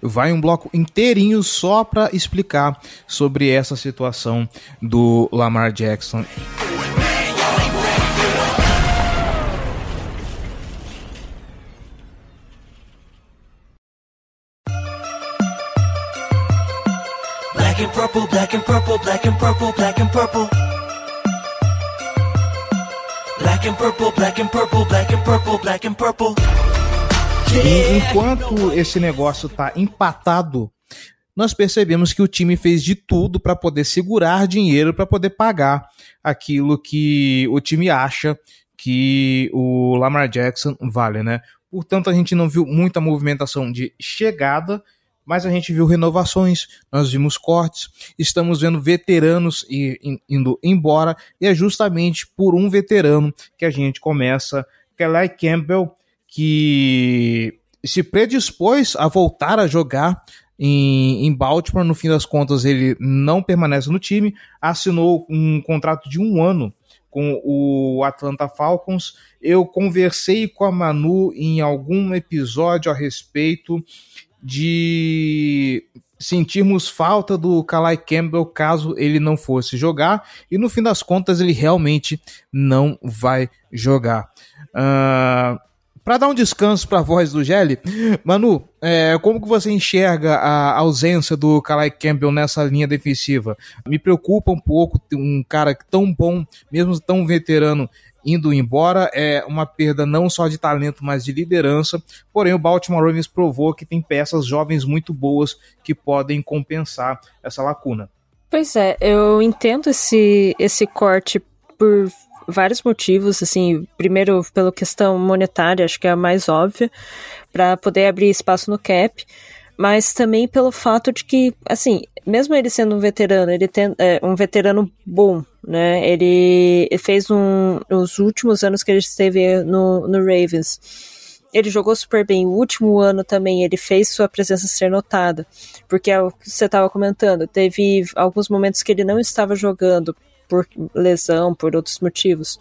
vai um bloco inteirinho só para explicar sobre essa situação do Lamar Jackson. Black and purple, black and purple, black and purple, black and purple. Black and purple, black and purple, black and purple, black and purple. E enquanto esse negócio tá empatado, nós percebemos que o time fez de tudo para poder segurar dinheiro para poder pagar aquilo que o time acha que o Lamar Jackson vale, né? Portanto, a gente não viu muita movimentação de chegada, mas a gente viu renovações, nós vimos cortes, estamos vendo veteranos indo embora, e é justamente por um veterano que a gente começa, Kelly Campbell, que se predispôs a voltar a jogar em, em, Baltimore. No fim das contas, ele não permanece no time, assinou um contrato de um ano com o Atlanta Falcons. Eu conversei com a Manu em algum episódio a respeito de sentirmos falta do Kalai Campbell caso ele não fosse jogar, e no fim das contas ele realmente não vai jogar. Uh, para dar um descanso para a voz do Gelli, Manu, é, como que você enxerga a ausência do Kalai Campbell nessa linha defensiva? Me preocupa um pouco um cara tão bom, mesmo tão veterano, indo embora. É uma perda não só de talento, mas de liderança. Porém, o Baltimore Ravens provou que tem peças jovens muito boas que podem compensar essa lacuna. Pois é, eu entendo esse, esse corte por vários motivos, assim, primeiro pela questão monetária, acho que é a mais óbvia, para poder abrir espaço no cap, mas também pelo fato de que, assim, mesmo ele sendo um veterano, ele tem é, um veterano bom, né? Ele fez um, os últimos anos que ele esteve no, no Ravens ele jogou super bem. O último ano também ele fez sua presença ser notada, porque é o que você estava comentando. Teve alguns momentos que ele não estava jogando por lesão, por outros motivos.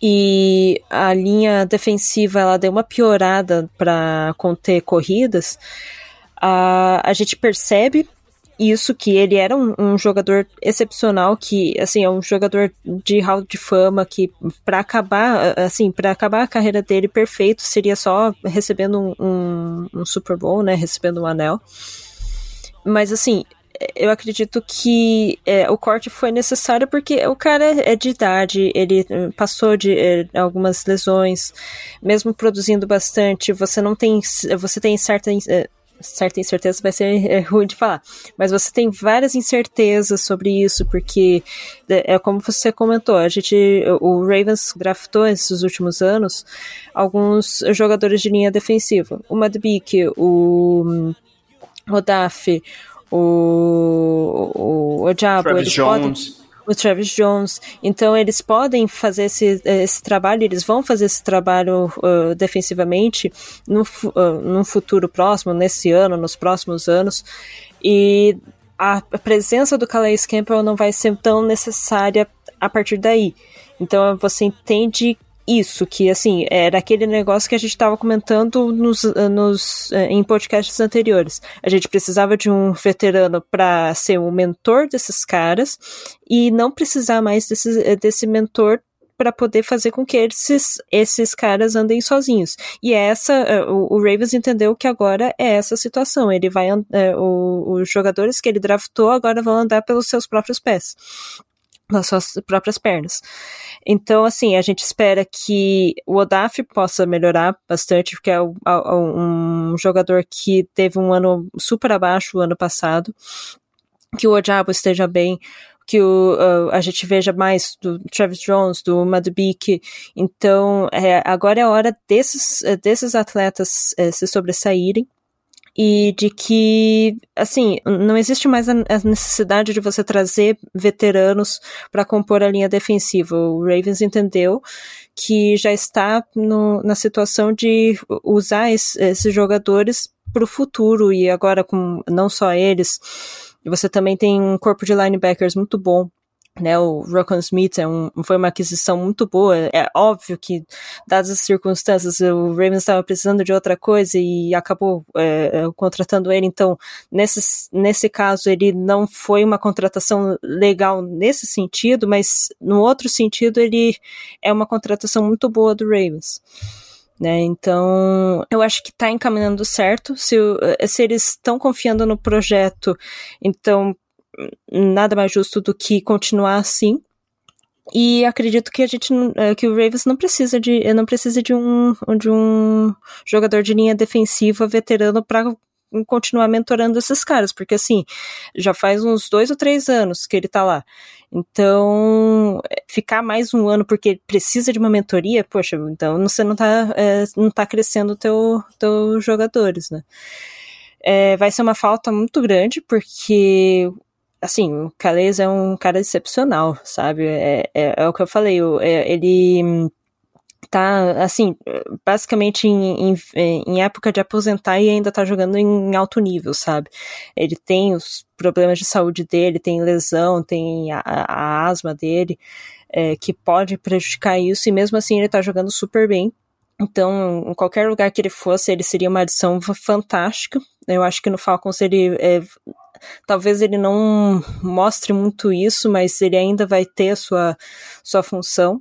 E a linha defensiva ela deu uma piorada para conter corridas. A, a gente percebe isso que ele era um, um, jogador excepcional que assim é um jogador de hall de fama que para acabar assim para acabar a carreira dele perfeito seria só recebendo um, um, um, Super Bowl né recebendo um anel mas assim eu acredito que é, o corte foi necessário porque o cara é de idade, ele passou de é, algumas lesões, mesmo produzindo bastante, você não tem, você tem certa é, certa incerteza vai ser é, ruim de falar, mas você tem várias incertezas sobre isso, porque é, é como você comentou, a gente, o Ravens draftou esses últimos anos alguns jogadores de linha defensiva, o Madbik, o o Daf, o, o, o Diabo, Travis eles Jones. podem o Travis Jones. Então eles podem fazer esse, esse trabalho, eles vão fazer esse trabalho uh, defensivamente no, uh, no futuro próximo, nesse ano, nos próximos anos. E a presença do Calais Campbell não vai ser tão necessária a partir daí. Então você entende isso, que assim, era aquele negócio que a gente estava comentando nos, nos, eh, em podcasts anteriores. A gente precisava de um veterano para ser o mentor desses caras e não precisar mais desse, eh, desse mentor para poder fazer com que esses, esses caras andem sozinhos. E é essa, eh, o, o Ravens entendeu que agora é essa situação. Ele vai, é, o, os jogadores que ele draftou agora vão andar pelos seus próprios pés nas suas próprias pernas. Então, assim, a gente espera que o Odaf possa melhorar bastante, porque é um jogador que teve um ano super abaixo o ano passado, que o Odiabo esteja bem, que o, a gente veja mais do Travis Jones, do Madubik. Então, é, agora é a hora desses, desses atletas é, se sobressaírem e de que, assim, não existe mais a, necessidade de você trazer veteranos para compor a linha defensiva. O Ravens entendeu que já está no, na situação de usar esse, esses jogadores para o futuro e agora com não só eles, você também tem um corpo de linebackers muito bom né, o Rocco Smith é um, foi uma aquisição muito boa. É óbvio que, dadas as circunstâncias, o Ravens estava precisando de outra coisa e acabou é, é, contratando ele. Então, nesse, nesse caso, ele não foi uma contratação legal nesse sentido, mas no outro sentido, ele é uma contratação muito boa do Ravens. Né, então, eu acho que está encaminhando certo. Se, se eles estão confiando no projeto, então nada mais justo do que continuar assim. E acredito que a gente é, que o Ravens não precisa de não precisa de um de um jogador de linha defensiva veterano para continuar mentorando esses caras, porque assim, já faz uns dois ou três anos que ele tá lá. Então, ficar mais um ano porque precisa de uma mentoria, poxa, então você não tá, é, não tá crescendo teu, teus jogadores, né? É, vai ser uma falta muito grande, porque assim, o Calais é um cara excepcional, sabe? É, é, é o que eu falei, é, ele tá, assim, basicamente em, em, em, época de aposentar e ainda tá jogando em alto nível, sabe? Ele tem os problemas de saúde dele, tem lesão, tem a, a asma dele, é, que pode prejudicar isso, e mesmo assim ele tá jogando super bem. Então, em qualquer lugar que ele fosse, ele seria uma adição fantástica. Eu acho que no Falcons ele é, Talvez ele não mostre muito isso, mas ele ainda vai ter a sua, sua função.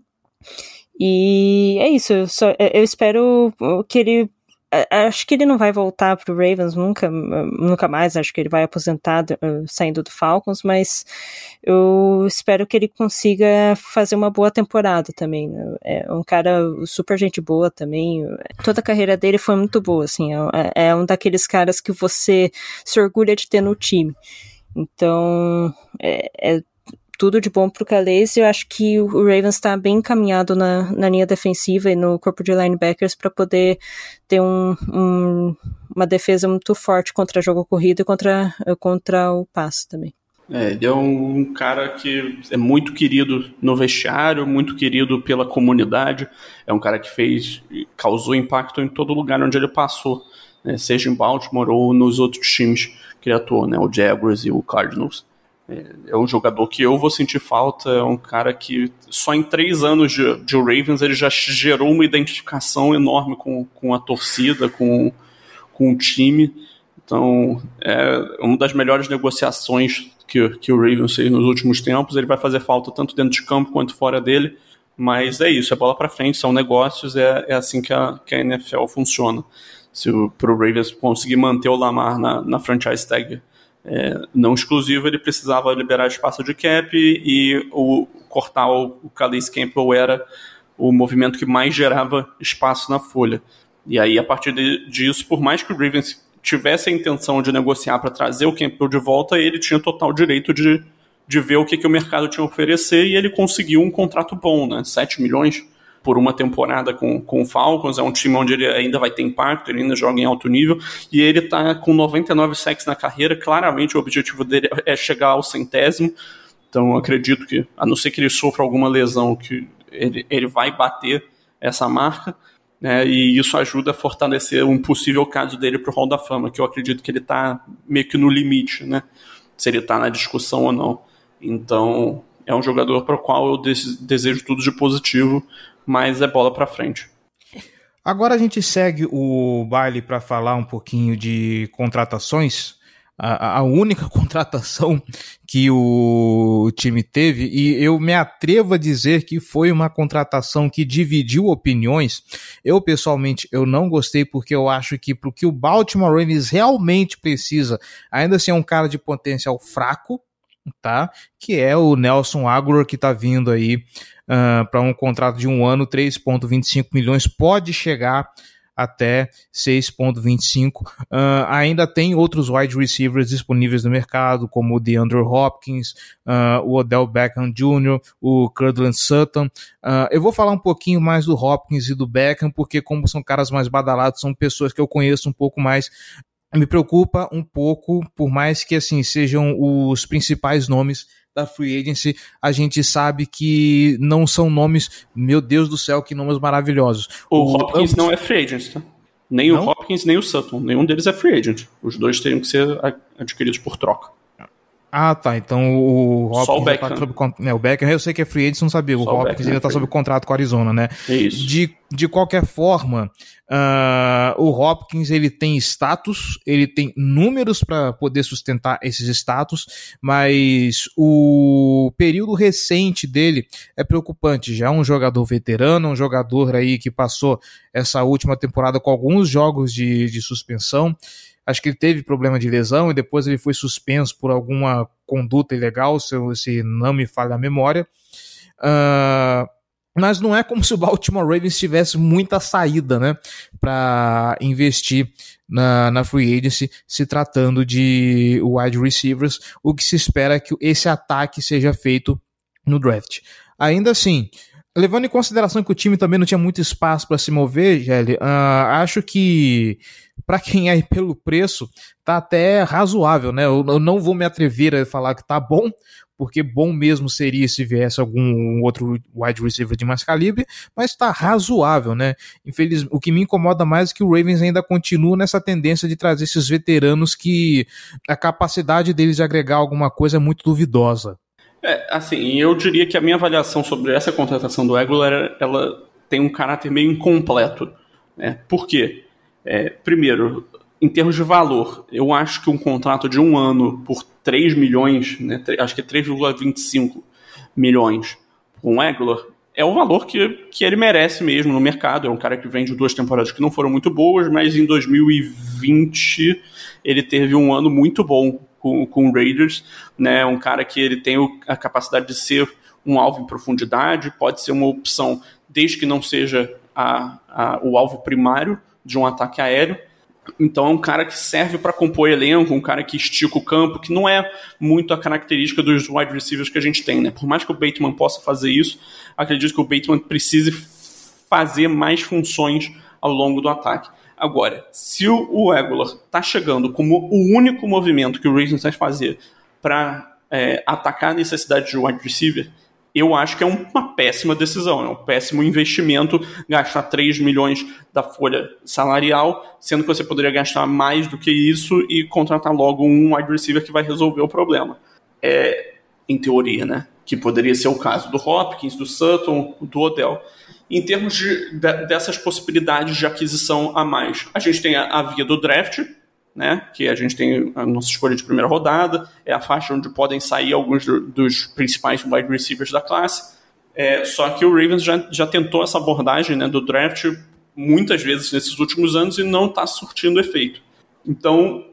E é isso, eu, só, eu espero que ele acho que ele não vai voltar pro Ravens nunca, nunca mais, acho que ele vai aposentar uh, saindo do Falcons, mas eu espero que ele consiga fazer uma boa temporada também. Né? É um cara super gente boa também. Toda a carreira dele foi muito boa, assim, é, é um daqueles caras que você se orgulha de ter no time. Então, é, é tudo de bom pro Calais. Eu acho que o Ravens está bem encaminhado na, na linha defensiva e no corpo de linebackers para poder ter um, um, uma defesa muito forte contra jogo corrido e contra, contra o passe também. É, ele é um cara que é muito querido no vestiário, muito querido pela comunidade. É um cara que fez, causou impacto em todo lugar onde ele passou, né? seja em Baltimore ou nos outros times que ele atuou, né? o Jaguars e o Cardinals. É um jogador que eu vou sentir falta, é um cara que só em três anos de, de Ravens ele já gerou uma identificação enorme com, com a torcida, com, com o time. Então, é uma das melhores negociações que, que o Ravens fez nos últimos tempos. Ele vai fazer falta tanto dentro de campo quanto fora dele. Mas é isso, é bola para frente, são negócios, é, é assim que a, que a NFL funciona. Se o pro Ravens conseguir manter o Lamar na, na franchise tag é, não exclusivo, ele precisava liberar espaço de cap e o cortar o, o Calais Campbell era o movimento que mais gerava espaço na folha. E aí, a partir de, disso, por mais que o Ravens tivesse a intenção de negociar para trazer o Campbell de volta, ele tinha total direito de, de ver o que, que o mercado tinha a oferecer e ele conseguiu um contrato bom, né? 7 milhões por uma temporada com, com o Falcons, é um time onde ele ainda vai ter impacto, ele ainda joga em alto nível, e ele está com 99 sacks na carreira, claramente o objetivo dele é chegar ao centésimo, então acredito que, a não ser que ele sofra alguma lesão, que ele, ele vai bater essa marca, né, e isso ajuda a fortalecer um possível caso dele para o Hall da Fama, que eu acredito que ele está meio que no limite, né, se ele está na discussão ou não. Então, é um jogador para o qual eu desejo tudo de positivo mas é bola para frente. Agora a gente segue o baile para falar um pouquinho de contratações. A, única contratação que o time teve, e eu me atrevo a dizer que foi uma contratação que dividiu opiniões. Eu, pessoalmente, eu não gostei porque eu acho que para o que o Baltimore Ravens realmente precisa, ainda assim é um cara de potencial fraco, tá? Que é o Nelson Aguilar que tá vindo aí uh, para um contrato de um ano, 3,25 milhões, pode chegar até 6,25. Uh, ainda tem outros wide receivers disponíveis no mercado, como o DeAndre Hopkins, uh, o Odell Beckham Jr., o Curdland Sutton. Uh, eu vou falar um pouquinho mais do Hopkins e do Beckham, porque como são caras mais badalados, são pessoas que eu conheço um pouco mais me preocupa um pouco, por mais que assim sejam os principais nomes da free agency, a gente sabe que não são nomes, meu Deus do céu, que nomes maravilhosos. O, o Hopkins não é free agent, tá? Nem não? o Hopkins, nem o Sutton, nenhum deles é free agent. Os dois teriam que ser adquiridos por troca. Ah, tá. Então o Hopkins. O. Tá sob, né, o Beckham eu sei que é free agent, não sabia. Só o Hopkins Beckham ainda é tá sob contrato com a Arizona, né? É isso. De, de qualquer forma, uh, o Hopkins ele tem status, ele tem números para poder sustentar esses status, mas o período recente dele é preocupante. Já é um jogador veterano, um jogador aí que passou essa última temporada com alguns jogos de, de suspensão. Acho que ele teve problema de lesão e depois ele foi suspenso por alguma conduta ilegal, se, se não me falha a memória. Uh, mas não é como se o Baltimore Ravens tivesse muita saída, né, para investir na, na free agency, se tratando de wide receivers. O que se espera é que esse ataque seja feito no draft. Ainda assim, levando em consideração que o time também não tinha muito espaço para se mover, Gelli, uh, acho que para quem é pelo preço, tá até razoável, né? Eu, eu, não vou me atrever a falar que tá bom, porque bom mesmo seria se viesse algum outro wide receiver de mais calibre, mas tá razoável, né? Infelizmente, o que me incomoda mais é que o Ravens ainda continua nessa tendência de trazer esses veteranos que a capacidade deles de agregar alguma coisa é muito duvidosa. É, assim, eu diria que a minha avaliação sobre essa contratação do Aguilar, ela tem um caráter meio incompleto. Né? Por quê? É, primeiro, em termos de valor, eu acho que um contrato de um ano por 3 milhões, né, acho que 3,25 milhões com o Aguilar, é o valor que, que ele merece mesmo no mercado. É um cara que vem de duas temporadas que não foram muito boas, mas em 2020 ele teve um ano muito bom com, com o Raiders. Né, um cara que ele tem a capacidade de ser um alvo em profundidade, pode ser uma opção desde que não seja a, a, o alvo primário de um ataque aéreo. Então é um cara que serve para compor elenco, um cara que estica o campo, que não é muito a característica dos wide receivers que a gente tem, né? Por mais que o Bateman possa fazer isso, acredito que o Bateman precise fazer mais funções ao longo do ataque. Agora, se o Aguilar está chegando como o único movimento que o Ravens vai fazer para é, atacar a necessidade de wide receiver, eu acho que é uma péssima decisão, é um péssimo investimento gastar 3 milhões da folha salarial, sendo que você poderia gastar mais do que isso e contratar logo um wide receiver que vai resolver o problema. É, em teoria, né? Que poderia ser o caso do Hopkins, do Sutton, do Odell. Em termos de, de, dessas possibilidades de aquisição a mais, a gente tem a, a via do draft, né, que a gente tem a nossa escolha de primeira rodada, é a faixa onde podem sair alguns do, dos principais wide receivers da classe. É, só que o Ravens já, já tentou essa abordagem né, do draft muitas vezes nesses últimos anos e não está surtindo efeito. Então,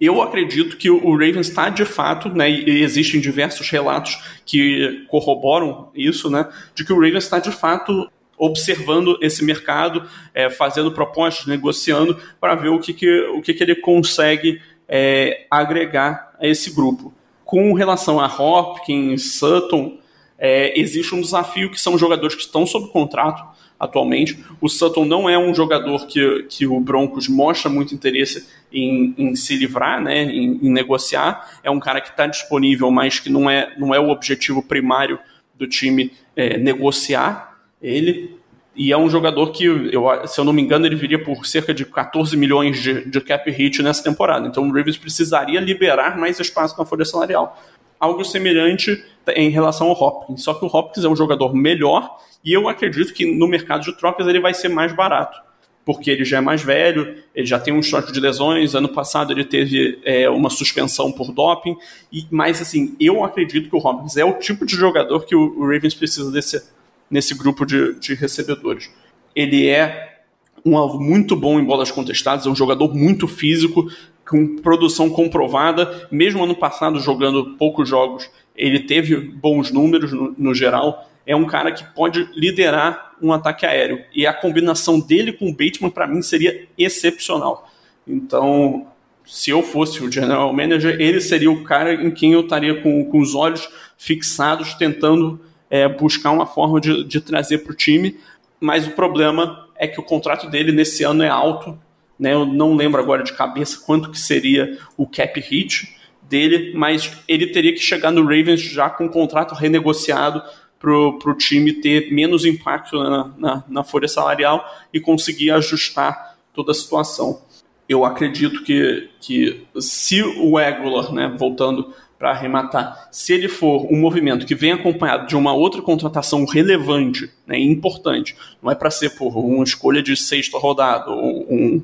eu acredito que o Ravens está de fato, né, e existem diversos relatos que corroboram isso, né, de que o Ravens está de fato observando esse mercado, é, fazendo propostas, negociando, para ver o que, que, o que, que ele consegue é, agregar a esse grupo. Com relação a Hopkins, Sutton, é, existe um desafio que são jogadores que estão sob contrato atualmente. O Sutton não é um jogador que, que o Broncos mostra muito interesse em, em se livrar, né, em, em, negociar. É um cara que está disponível, mas que não é, não é o objetivo primário do time é, negociar ele. E é um jogador que, eu, se eu não me engano, ele viria por cerca de 14 milhões de, de cap hit nessa temporada. Então o Ravens precisaria liberar mais espaço na folha salarial. Algo semelhante em relação ao Hopkins. Só que o Hopkins é um jogador melhor e eu acredito que no mercado de trocas ele vai ser mais barato. Porque ele já é mais velho, ele já tem um histórico de lesões. Ano passado ele teve é, uma suspensão por doping. E, mas, assim, eu acredito que o Hopkins é o tipo de jogador que o, o Ravens precisa desse, nesse grupo de, de recebedores. Ele é um alvo muito bom em bolas contestadas, é um jogador muito físico, com produção comprovada. Mesmo ano passado, jogando poucos jogos, ele teve bons números no, no geral. É um cara que pode liderar um ataque aéreo. E a combinação dele com o Bateman, para mim, seria excepcional. Então, se eu fosse o general manager, ele seria o cara em quem eu estaria com, com os olhos fixados, tentando é, buscar uma forma de, de trazer para o time, mas o problema é que o contrato dele nesse ano é alto, né? Eu não lembro agora de cabeça quanto que seria o cap hit dele, mas ele teria que chegar no Ravens já com o contrato renegociado para o time ter menos impacto na, na, na, folha salarial e conseguir ajustar toda a situação. Eu acredito que, que se o Aguilar, né, voltando para arrematar, se ele for um movimento que vem acompanhado de uma outra contratação relevante, né, importante, não é para ser por uma escolha de sexta rodada ou um,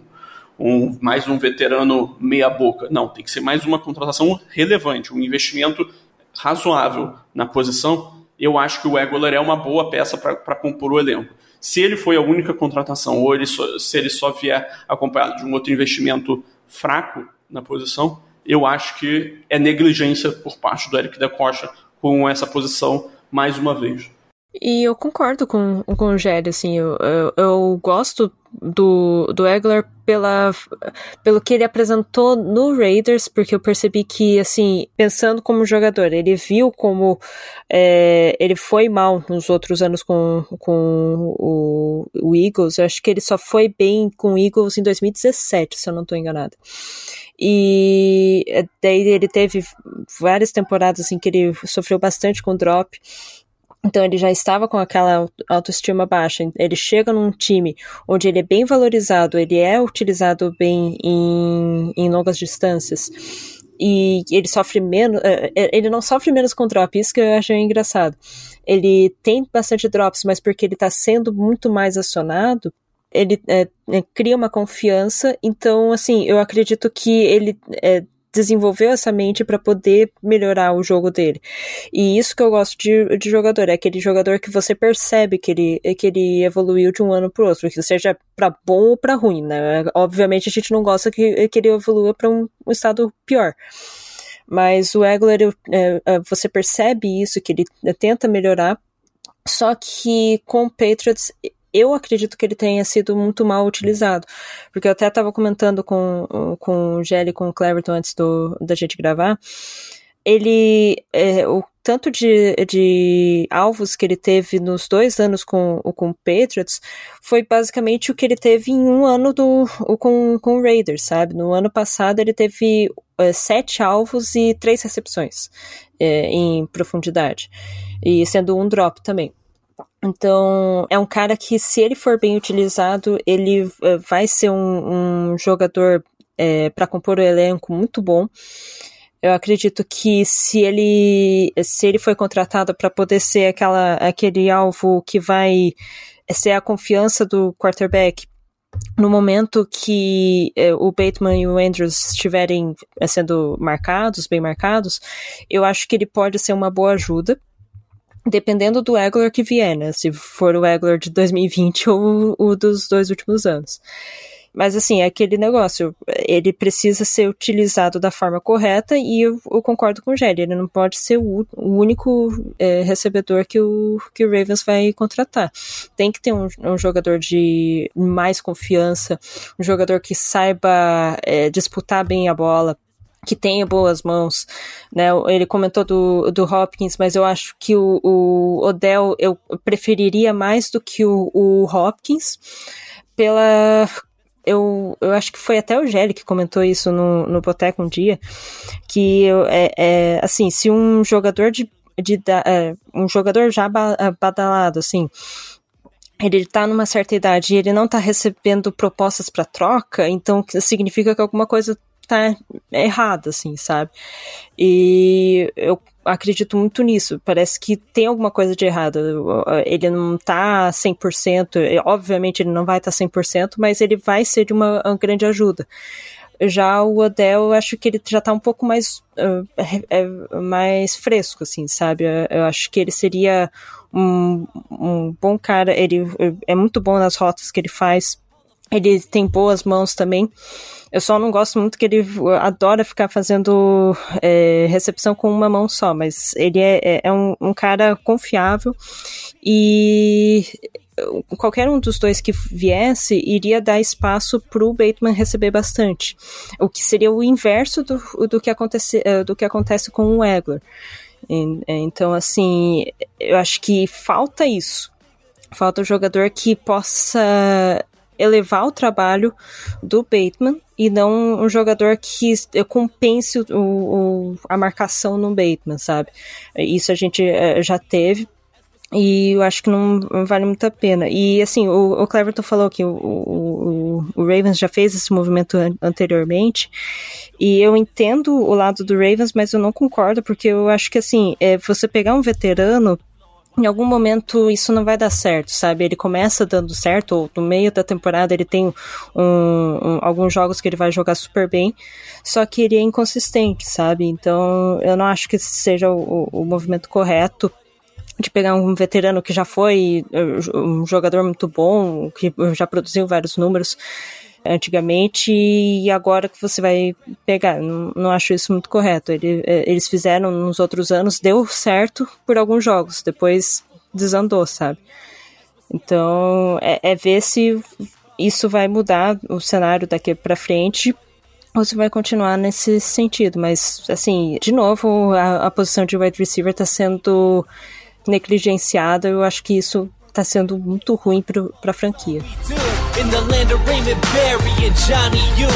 um, mais um veterano meia boca, não, tem que ser mais uma contratação relevante, um investimento razoável na posição. Eu acho que o Egoler é uma boa peça para compor o elenco. Se ele foi a única contratação ou ele só, se ele só vier acompanhado de um outro investimento fraco na posição, eu acho que é negligência por parte do Eric da Costa com essa posição mais uma vez. E eu concordo com, com o Gério, assim, eu, eu, eu, gosto do, do Egler pela, pelo que ele apresentou no Raiders, porque eu percebi que, assim, pensando como jogador, ele viu como é, ele foi mal nos outros anos com, com o, o Eagles, eu acho que ele só foi bem com o Eagles em 2017, se eu não estou enganado. E daí ele teve várias temporadas assim que ele sofreu bastante com drop. Então ele já estava com aquela autoestima baixa. Ele chega num time onde ele é bem valorizado, ele é utilizado bem em, em longas distâncias e ele sofre menos, eh, eh, ele não sofre menos com drop, isso que eu achei engraçado. Ele tem bastante drops, mas porque ele está sendo muito mais acionado, ele é, cria uma confiança. Então, assim, eu acredito que ele é, desenvolveu essa mente para poder melhorar o jogo dele. E isso que eu gosto de, de jogador, é aquele jogador que você percebe que ele, que ele evoluiu de um ano para outro, que seja para bom ou para ruim, né? Obviamente a gente não gosta que, que ele evolua para um, um estado pior. Mas o Egler, é, é, você percebe isso, que ele tenta melhorar, só que com o Patriots eu acredito que ele tenha sido muito mal utilizado. Porque eu até estava comentando com, com o Gelli, com o Cleverton antes do, da gente gravar. Ele, é, o tanto de, de alvos que ele teve nos dois anos com, com o Patriots foi basicamente o que ele teve em um ano do, com, com o Raiders, sabe? No ano passado ele teve é, sete alvos e três recepções é, em profundidade, e sendo um drop também. Então, é um cara que, se ele for bem utilizado, ele é, vai ser um, um jogador é, para compor o elenco muito bom. Eu acredito que se ele se ele foi contratado para poder ser aquela, aquele alvo que vai ser a confiança do quarterback no momento que eh, o Bateman e o Andrews estiverem eh, sendo marcados, bem marcados, eu acho que ele pode ser uma boa ajuda. Dependendo do Eggler que vier, né? Se for o Eggler de 2020 ou o dos dois últimos anos. Mas assim, é aquele negócio, ele precisa ser utilizado da forma correta e eu, eu concordo com o Gelli, ele não pode ser o, o único é, recebedor que o, que o Ravens vai contratar. Tem que ter um, um jogador de mais confiança, um jogador que saiba é, disputar bem a bola, que tenha boas mãos, né? Ele comentou do, do Hopkins, mas eu acho que o, o Odell eu preferiria mais do que o, o Hopkins pela eu, eu acho que foi até o Gelli que comentou isso no, no Boteco um dia, que eu, é, é, assim, se um jogador de, de é, um jogador já badalado, assim, ele tá numa certa idade e ele não tá recebendo propostas para troca, então significa que alguma coisa tá errada, assim, sabe? E eu acredito muito nisso. Parece que tem alguma coisa de errado. Ele não tá 100%, obviamente ele não vai estar tá 100%, mas ele vai ser de uma, uma grande ajuda. Já o Odell, eu acho que ele já tá um pouco mais, uh, é, mais fresco, assim, sabe? Eu, acho que ele seria um, um bom cara. Ele é muito bom nas rotas que ele faz. Ele tem boas mãos também. Eu só não gosto muito que ele adora ficar fazendo é, recepção com uma mão só, mas ele é, é, é um, um cara confiável e qualquer um dos dois que viesse iria dar espaço para o Bateman receber bastante, o que seria o inverso do, do, que, acontece, é, do que acontece com o Egler. Então, assim, eu acho que falta isso. Falta um jogador que possa elevar o trabalho do Bateman e não um jogador que compense o, o, a marcação no Bateman, sabe? Isso a gente eh, já teve. E eu acho que não vale muito a pena. E assim, o, o Cleverton falou que o, o, o, Ravens já fez esse movimento anteriormente. E eu entendo o lado do Ravens, mas eu não concordo, porque eu acho que assim, é, você pegar um veterano em algum momento isso não vai dar certo, sabe? Ele começa dando certo, ou no meio da temporada ele tem um, um, alguns jogos que ele vai jogar super bem, só que ele é inconsistente, sabe? Então eu não acho que seja o, o movimento correto de pegar um veterano que já foi uh, um jogador muito bom, que já produziu vários números, antigamente e agora que você vai pegar. Não, não acho isso muito correto. Ele, é, eles fizeram nos outros anos, deu certo por alguns jogos, depois desandou, sabe? Então é, é ver se isso vai mudar o cenário daqui para frente ou se vai continuar nesse sentido. Mas, assim, de novo, a, a posição de wide receiver está sendo negligenciada. Eu acho que isso está sendo muito ruim para a franquia. In the land of Raymond Barry and Johnny U.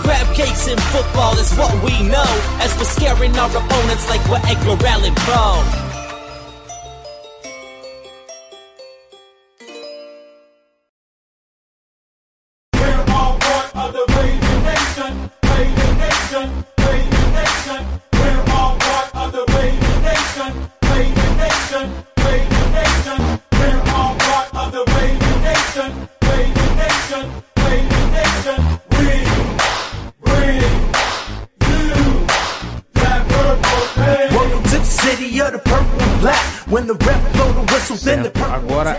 Crab cakes in football is what we know, as we're scaring our opponents like we're Edgar Allan Poe.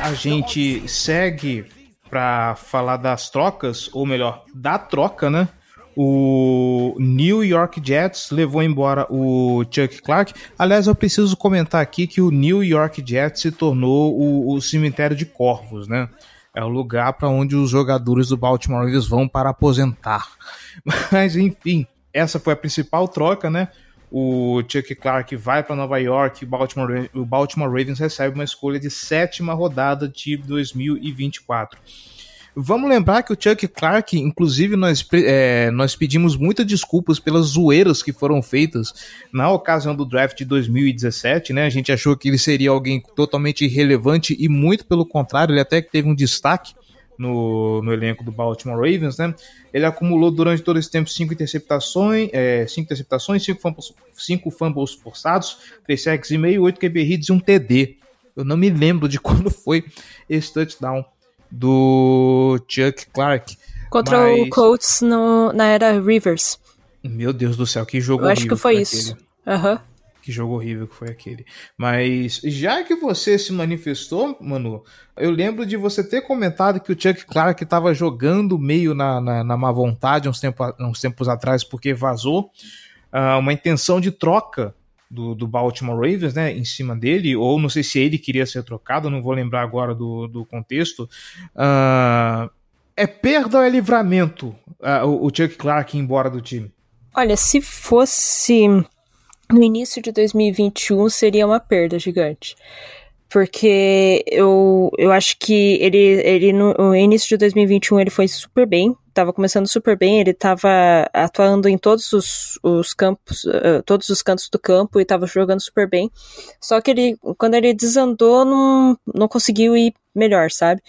A gente segue para falar das trocas, ou melhor, da troca, né? O New York Jets levou embora o Chuck Clark. Aliás, eu preciso comentar aqui que o New York Jets se tornou o, o cemitério de corvos, né? É o lugar para onde os jogadores do Baltimore vão para aposentar. Mas enfim, essa foi a principal troca, né? O Chuck Clark vai para Nova York, o Baltimore, o Baltimore Ravens recebe uma escolha de sétima rodada de 2024. Vamos lembrar que o Chuck Clark, inclusive, nós, é, nós pedimos muitas desculpas pelas zoeiras que foram feitas na ocasião do draft de 2017, né? A gente achou que ele seria alguém totalmente irrelevante e muito pelo contrário, ele até teve um destaque no, no elenco do Baltimore Ravens, né? Ele acumulou durante todo esse tempo cinco interceptações, é, cinco interceptações, cinco fumbles, cinco fumbles forçados, três sacks e meio, oito QB hits e um TD. Eu não me lembro de quando foi esse touchdown do Chuck Clark. Contra mas... o Colts no, na era Rivers. Meu Deus do céu, que jogo Eu acho que foi, isso. Aham. Uhum. Que jogo horrível que foi aquele. Mas já que você se manifestou, Manu, eu lembro de você ter comentado que o Chuck Clark estava jogando meio na, na, na, má vontade uns, tempo, uns tempos atrás porque vazou uh, uma intenção de troca do, do, Baltimore Ravens, né, em cima dele, ou não sei se ele queria ser trocado, não vou lembrar agora do, do contexto. Uh, é perda ou é livramento uh, o, Chuck Clark ir embora do time? Olha, se fosse no início de 2021 seria uma perda gigante. Porque eu, eu acho que ele, ele no, no início de 2021 ele foi super bem, estava começando super bem, ele estava atuando em todos os, os campos, uh, todos os cantos do campo e estava jogando super bem. Só que ele, quando ele desandou, não, não conseguiu ir melhor, sabe?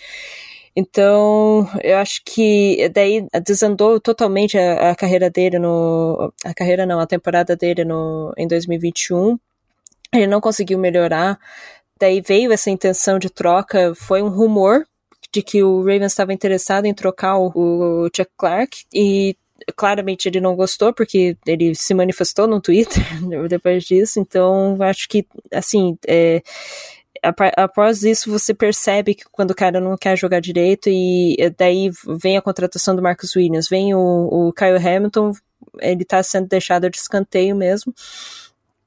Então, eu acho que daí desandou totalmente a, a, carreira dele no. A carreira não, a temporada dele no, em 2021. Ele não conseguiu melhorar. Daí veio essa intenção de troca, foi um rumor de que o Ravens estava interessado em trocar o, o Chuck Clark e claramente ele não gostou porque ele se manifestou no Twitter depois disso. Então, acho que assim, é, após isso você percebe que quando o cara não quer jogar direito e daí vem a contratação do Marcus Williams, vem o, o Kyle Hamilton, ele tá sendo deixado de escanteio mesmo.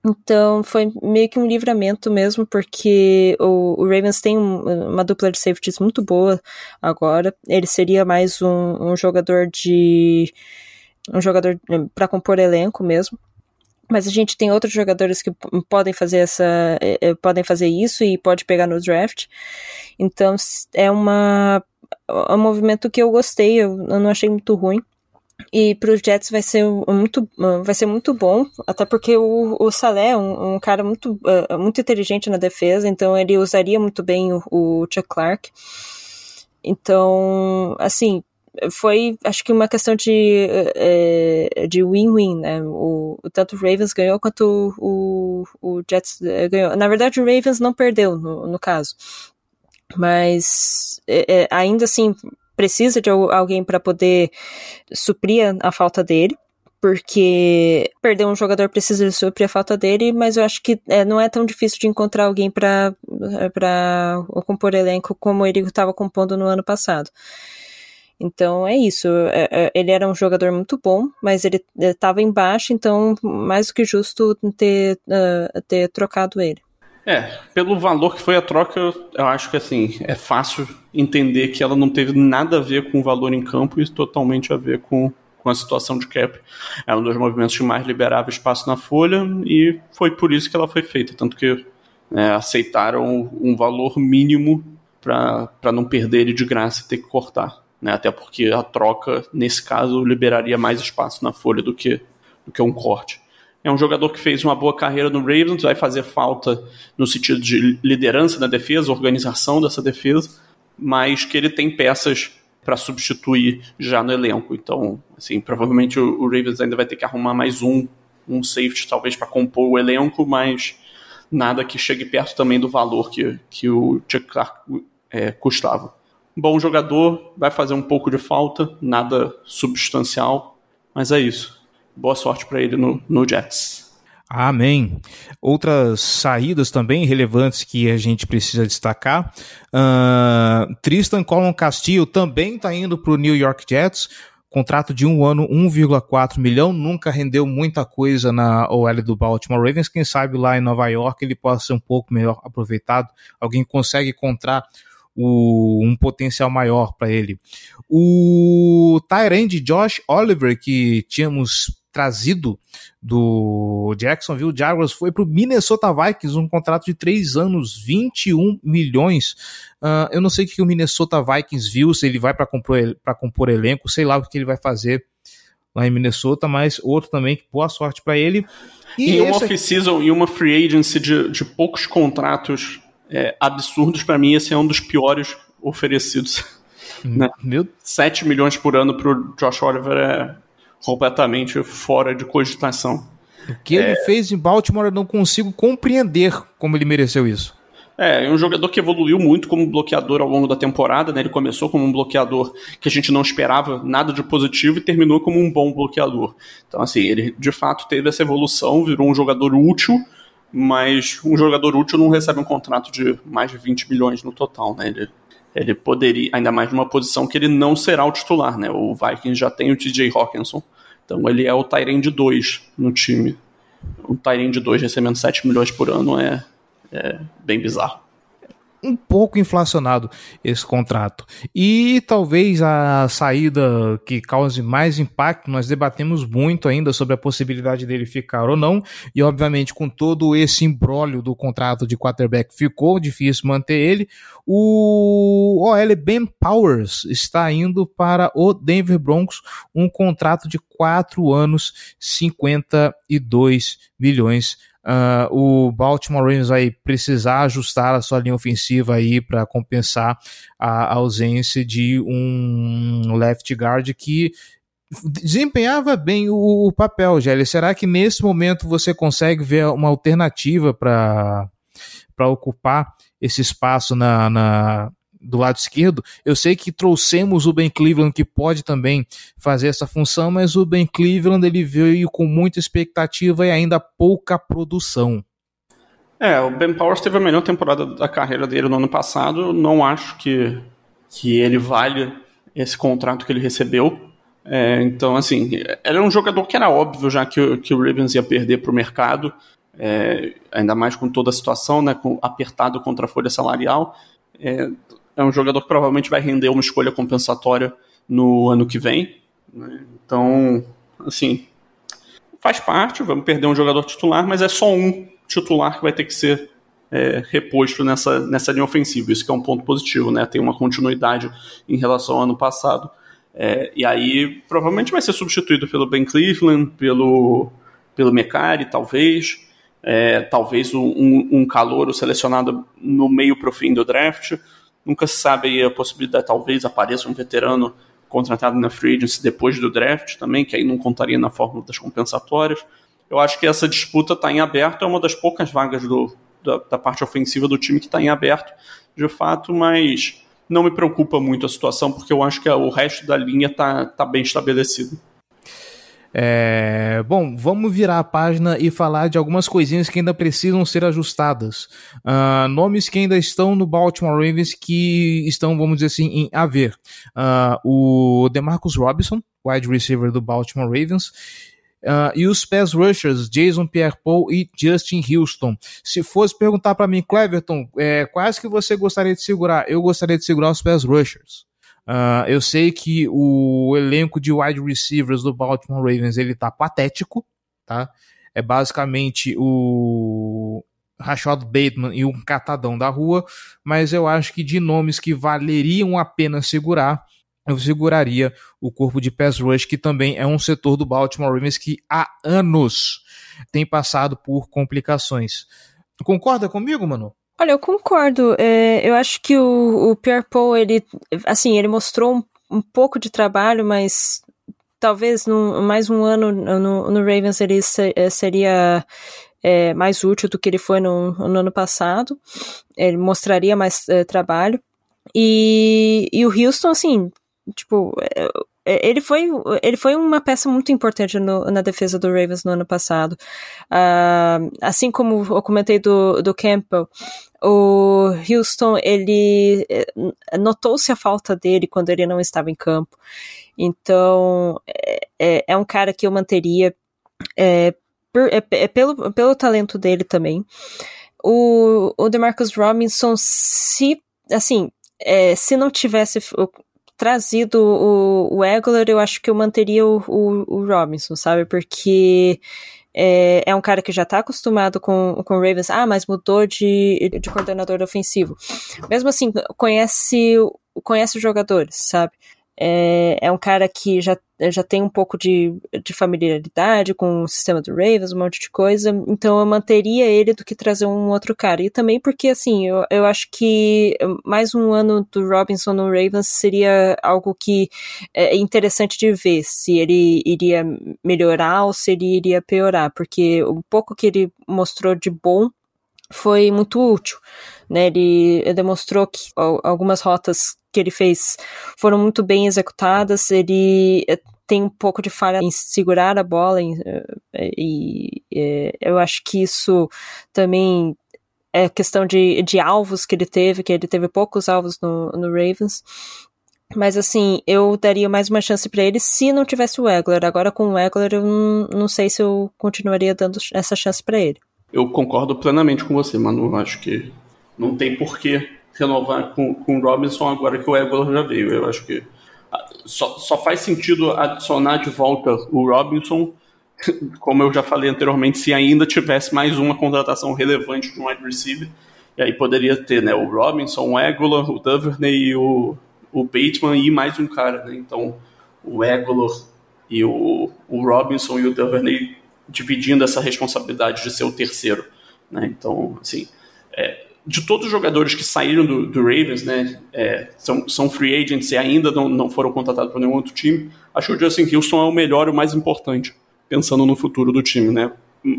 Então foi meio que um livramento mesmo, porque o, o Ravens tem um, uma dupla de safeties muito boa agora. Ele seria mais um, um jogador de. um jogador para compor elenco mesmo mas a gente tem outros jogadores que podem fazer essa é, é, podem fazer isso e pode pegar no draft. Então é uma é um movimento que eu gostei eu, eu não achei muito ruim. E para os Jets vai ser muito vai ser muito bom até porque o, o Salé é um, um cara muito uh, muito inteligente na defesa então ele usaria muito bem o, o Chuck Clark. Então assim foi, acho que uma questão de é, de win-win, né? O, tanto o Ravens ganhou quanto o, o Jets eh, ganhou. Na verdade, o Ravens não perdeu no, no caso, mas é, ainda assim precisa de alguém para poder suprir a, a falta dele porque perder um jogador precisa suprir a falta dele, mas eu acho que é, não é tão difícil de encontrar alguém para compor elenco como ele estava compondo no ano passado. Então é isso. É, é, ele era um jogador muito bom, mas ele estava embaixo, então mais do que justo ter, uh, ter trocado ele. É, pelo valor que foi a troca, eu acho que assim, é fácil entender que ela não teve nada a ver com o valor em campo e totalmente a ver com, com a situação de cap. Era um dos movimentos que mais liberava espaço na folha e foi por isso que ela foi feita. Tanto que é, aceitaram um valor mínimo para não perder ele de graça e ter que cortar né? Até porque a troca, nesse caso, liberaria mais espaço na folha do que, do que um corte. É um jogador que fez uma boa carreira no Ravens, vai fazer falta no sentido de liderança na defesa, organização dessa defesa, mas que ele tem peças para substituir já no elenco. Então, assim, provavelmente o, o, Ravens ainda vai ter que arrumar mais um, um safety talvez para compor o elenco, mas nada que chegue perto também do valor que, que o Chuck Clark é, custava bom jogador, vai fazer um pouco de falta, nada substancial, mas é isso. Boa sorte para ele no, no Jets. Amém. Outras saídas também relevantes que a gente precisa destacar. Uh, Tristan Colon Castillo também está indo para o New York Jets. Contrato de um ano, 1,4 milhão. Nunca rendeu muita coisa na OL do Baltimore Ravens. Quem sabe lá em Nova York ele possa ser um pouco melhor aproveitado. Alguém consegue encontrar o, um potencial maior para ele. O Tyrande Josh Oliver, que tínhamos trazido do Jacksonville Jaguars foi para o Minnesota Vikings, um contrato de 3 anos, 21 milhões. Uh, eu não sei o que o Minnesota Vikings viu, se ele vai para compor, compor elenco, sei lá o que ele vai fazer lá em Minnesota, mas outro também que boa sorte para ele. E, e uma off-season e uma free agency de, de poucos contratos é, absurdos, para mim, esse é um dos piores oferecidos. Hum, né? Meu... 7 milhões por ano para o Josh Oliver é completamente fora de cogitação. O que ele é... fez em Baltimore eu não consigo compreender como ele mereceu isso. É, é um jogador que evoluiu muito como bloqueador ao longo da temporada, né? Ele começou como um bloqueador que a gente não esperava nada de positivo e terminou como um bom bloqueador. Então, assim, ele de fato teve essa evolução, virou um jogador útil, mas um jogador útil não recebe um contrato de mais de 20 milhões no total, né? Ele, ele poderia, ainda mais numa posição que ele não será o titular, né? O Vikings já tem o TJ Hawkinson, então ele é o Tyrande 2 no time. O Tyrande 2 recebendo 7 milhões por ano é, é bem bizarro um pouco inflacionado esse contrato. E talvez a saída que cause mais impacto, nós debatemos muito ainda sobre a possibilidade dele ficar ou não, e obviamente com todo esse embrólio do contrato de quarterback ficou difícil manter ele. O OL Ben Powers está indo para o Denver Broncos, um contrato de 4 anos, 52 milhões Uh, o Baltimore Ravens vai precisar ajustar a sua linha ofensiva aí para compensar a ausência de um left guard que desempenhava bem o, papel, Gelli. Será que nesse momento você consegue ver uma alternativa para ocupar esse espaço na, na, do lado esquerdo. Eu sei que trouxemos o Ben Cleveland que pode também fazer essa função, mas o Ben Cleveland ele veio com muita expectativa e ainda pouca produção. É, o Ben Powers teve a melhor temporada da carreira dele no ano passado. Não acho que, que ele valha esse contrato que ele recebeu. É, então, assim, era um jogador que era óbvio já que, que o Ravens ia perder para o mercado, é, ainda mais com toda a situação, né, com, apertado contra a folha salarial. É, é um jogador que provavelmente vai render uma escolha compensatória no ano que vem. Né? Então, assim, faz parte, vamos perder um jogador titular, mas é só um titular que vai ter que ser é, reposto nessa, nessa linha ofensiva. Isso que é um ponto positivo, né? Tem uma continuidade em relação ao ano passado. É, e aí, provavelmente vai ser substituído pelo Ben Cleveland, pelo, pelo Mecari, talvez. É, talvez um, um calouro selecionado no meio para o fim do draft. Nunca se sabe a possibilidade, talvez apareça um veterano contratado na free agency depois do draft também, que aí não contaria na fórmula das compensatórias. Eu acho que essa disputa está em aberto, é uma das poucas vagas do, da, da parte ofensiva do time que está em aberto, de fato, mas não me preocupa muito a situação, porque eu acho que o resto da linha está tá bem estabelecido. É, bom, vamos virar a página e falar de algumas coisinhas que ainda precisam ser ajustadas. Uh, nomes que ainda estão no Baltimore Ravens que estão, vamos dizer assim, em haver. Uh, o DeMarcus Robinson, wide receiver do Baltimore Ravens. Uh, e os pass rushers, Jason Pierre-Paul e Justin Houston. Se fosse perguntar para mim, Cleverton, é, quais que você gostaria de segurar? Eu gostaria de segurar os pass rushers. Uh, eu sei que o elenco de wide receivers do Baltimore Ravens ele tá patético, tá? É basicamente o Rashad Bateman e um catadão da rua, mas eu acho que de nomes que valeriam a pena segurar, eu seguraria o corpo de pass rush, que também é um setor do Baltimore Ravens que há anos tem passado por complicações. Concorda comigo, mano? Olha, eu concordo. É, eu acho que o, o Pierre Paul, ele, assim, ele mostrou um, um pouco de trabalho, mas talvez no, mais um ano no, no Ravens ele é, seria é, mais útil do que ele foi no, no ano passado. Ele mostraria mais é, trabalho. E, e o Houston, assim, tipo, é, ele foi, ele foi uma peça muito importante no, na defesa do Ravens no ano passado. Uh, assim como eu comentei do, do Campbell, o Houston, ele eh, notou-se a falta dele quando ele não estava em campo. Então, é, é, é um cara que eu manteria é, por, é, é, pelo, pelo talento dele também. O, o DeMarcus Robinson, se, assim, é, se não tivesse trazido o, o Eggler, eu acho que eu manteria o, o, o Robinson, sabe? Porque é, é, um cara que já tá acostumado com, com o Ravens, ah, mas mudou de, de coordenador ofensivo. Mesmo assim, conhece, conhece os jogadores, sabe? É, é um cara que já, já tem um pouco de, de familiaridade com o sistema do Ravens, um monte de coisa, então eu manteria ele do que trazer um outro cara. E também porque, assim, eu, eu acho que mais um ano do Robinson no Ravens seria algo que é interessante de ver, se ele iria melhorar ou se ele iria piorar, porque o pouco que ele mostrou de bom foi muito útil. Né, ele demonstrou que algumas rotas que ele fez foram muito bem executadas. Ele eh, tem um pouco de falha em segurar a bola eh, e, eh, eu acho que isso também é questão de, de alvos que ele teve, que ele teve poucos alvos no, no Ravens. Mas assim, eu daria mais uma chance para ele se não tivesse o Egler. Agora com o Egler eu não, não sei se eu continuaria dando essa chance para ele. Eu concordo plenamente com você, Manu. Acho que não tem porquê renovar com, com o Robinson agora que o Eggler já veio. Eu acho que ah, só, só faz sentido adicionar de volta o Robinson, como eu já falei anteriormente, se ainda tivesse mais uma contratação relevante de um wide receiver. E aí poderia ter né, o Robinson, o Eggler, o Duvernay o, o Bateman e mais um cara. Né? Então o Eggler e o, o Robinson e o Duvernay dividindo essa responsabilidade de ser o terceiro. Né? Então, assim, é, de todos os jogadores que saíram do, do Ravens, né, é, são, são free agents e ainda não, não foram contratados por nenhum outro time, acho que o Justin Houston é o melhor e o mais importante, pensando no futuro do time, né?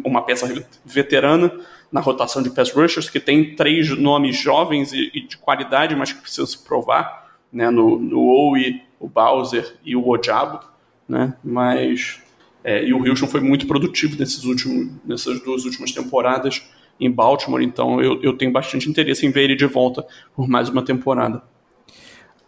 Uma peça veterana na rotação de pass rushers, que tem três nomes jovens e, e de qualidade, mas que precisam se provar, né? No, no Owe, o Bowser e o Ojabo, né? Mas... É, e o Houston foi muito produtivo nesses últimos, nessas duas últimas temporadas, em Baltimore, então eu, eu tenho bastante interesse em ver ele de volta por mais uma temporada.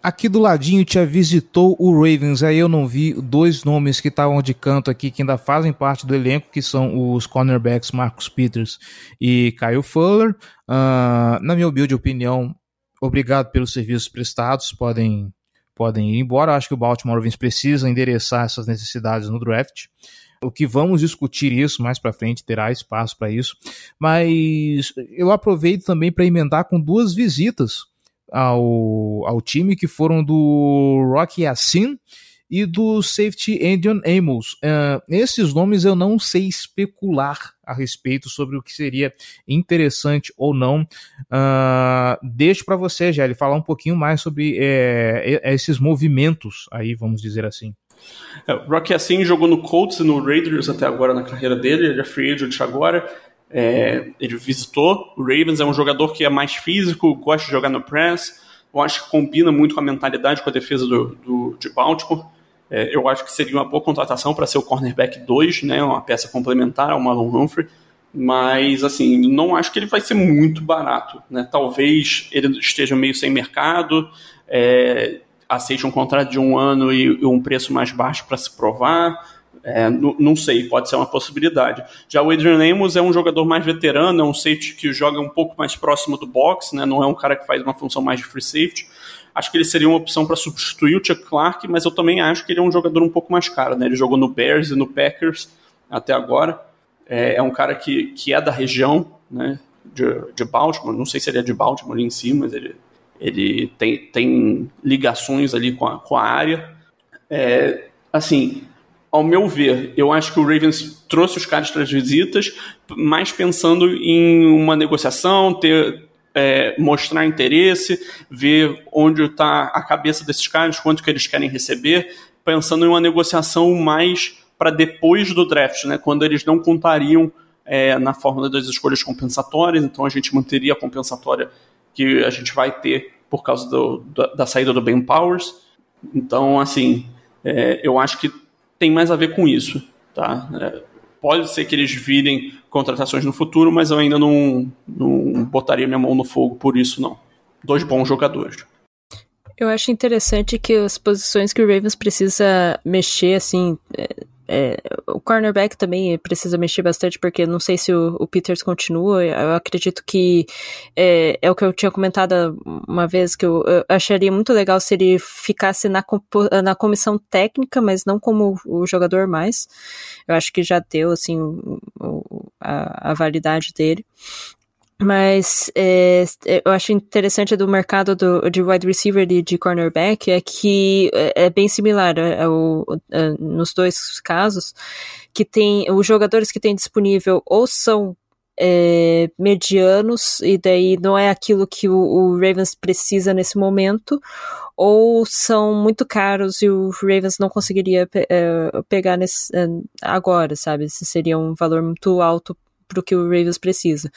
Aqui do ladinho te visitou o Ravens, aí eu não vi dois nomes que estavam de canto aqui, que ainda fazem parte do elenco, que são os cornerbacks Marcus Peters e Kyle Fuller. Uh, na minha humilde opinião, obrigado pelos serviços prestados, podem, podem ir embora. Acho que o Baltimore Ravens precisa endereçar essas necessidades no draft o que vamos discutir isso mais para frente, terá espaço para isso. Mas eu aproveito também para emendar com duas visitas ao, ao time que foram do Rocky Yassin e do safety Andion Amos. Uh, esses nomes eu não sei especular a respeito sobre o que seria interessante ou não. Uh, deixo para você, Gelli, falar um pouquinho mais sobre é, esses movimentos aí, vamos dizer assim. É, o Rocky assim jogou no Colts e no Raiders até agora na carreira dele, ele é free agent agora. É, ele visitou o Ravens, é um jogador que é mais físico, gosta de jogar no press. Eu acho que combina muito com a mentalidade com a defesa do, do de Baltimore. É, eu acho que seria uma boa contratação para ser o cornerback 2, né, uma peça complementar ao Marlon Humphrey. Mas, assim, não acho que ele vai ser muito barato. Né? Talvez ele esteja meio sem mercado. É, aceite um contrato de um ano e, um preço mais baixo para se provar. É, não sei, pode ser uma possibilidade. Já o Adrian Amos é um jogador mais veterano, é um safety que joga um pouco mais próximo do box, né? não é um cara que faz uma função mais de free safety. Acho que ele seria uma opção para substituir o Chuck Clark, mas eu também acho que ele é um jogador um pouco mais caro. Né? Ele jogou no Bears e no Packers até agora. É, é um cara que, que é da região né? de, de Baltimore, não sei se ele é de Baltimore em si, mas ele ele tem, tem ligações ali com a, com a área. É, assim, ao meu ver, eu acho que o Ravens trouxe os caras para as visitas, mais pensando em uma negociação, ter, é, mostrar interesse, ver onde está a cabeça desses caras, quanto que eles querem receber, pensando em uma negociação mais para depois do draft, né, quando eles não contariam é, na fórmula das escolhas compensatórias, então a gente manteria a compensatória que a gente vai ter por causa do, da, da, saída do Ben Powers. Então, assim, é, eu acho que tem mais a ver com isso. Tá? É, pode ser que eles virem contratações no futuro, mas eu ainda não, não botaria minha mão no fogo por isso, não. Dois bons jogadores. Eu acho interessante que as posições que o Ravens precisa mexer, assim, é, o cornerback também precisa mexer bastante, porque não sei se o, o Peters continua. Eu acredito que é, é, o que eu tinha comentado uma vez, que eu, eu, acharia muito legal se ele ficasse na, na comissão técnica, mas não como o jogador mais. Eu acho que já deu, assim, o, a, a validade dele. Mas é, é, eu acho interessante do mercado do, de wide receiver e de cornerback é que é, é bem similar ao, é, é, nos dois casos, que tem os jogadores que tem disponível ou são é, medianos e daí não é aquilo que o, o, Ravens precisa nesse momento, ou são muito caros e o Ravens não conseguiria pegar nesse, agora, sabe? Esse seria um valor muito alto para o que o Ravens precisa.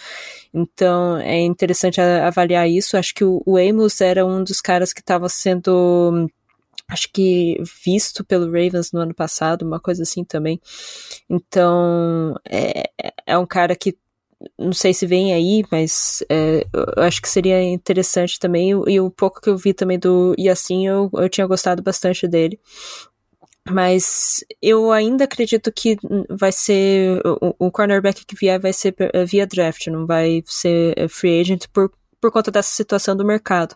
Então é interessante avaliar isso. Acho que o, o Amos era um dos caras que estava sendo acho que visto pelo Ravens no ano passado, uma coisa assim também. Então, é, é um cara que não sei se vem aí, mas é, eu acho que seria interessante também. E o pouco que eu vi também do Yassin, eu, eu tinha gostado bastante dele. Mas eu ainda acredito que vai ser. O, o cornerback que vier vai ser eh, via draft, não vai ser eh, free agent por, por conta dessa situação do mercado.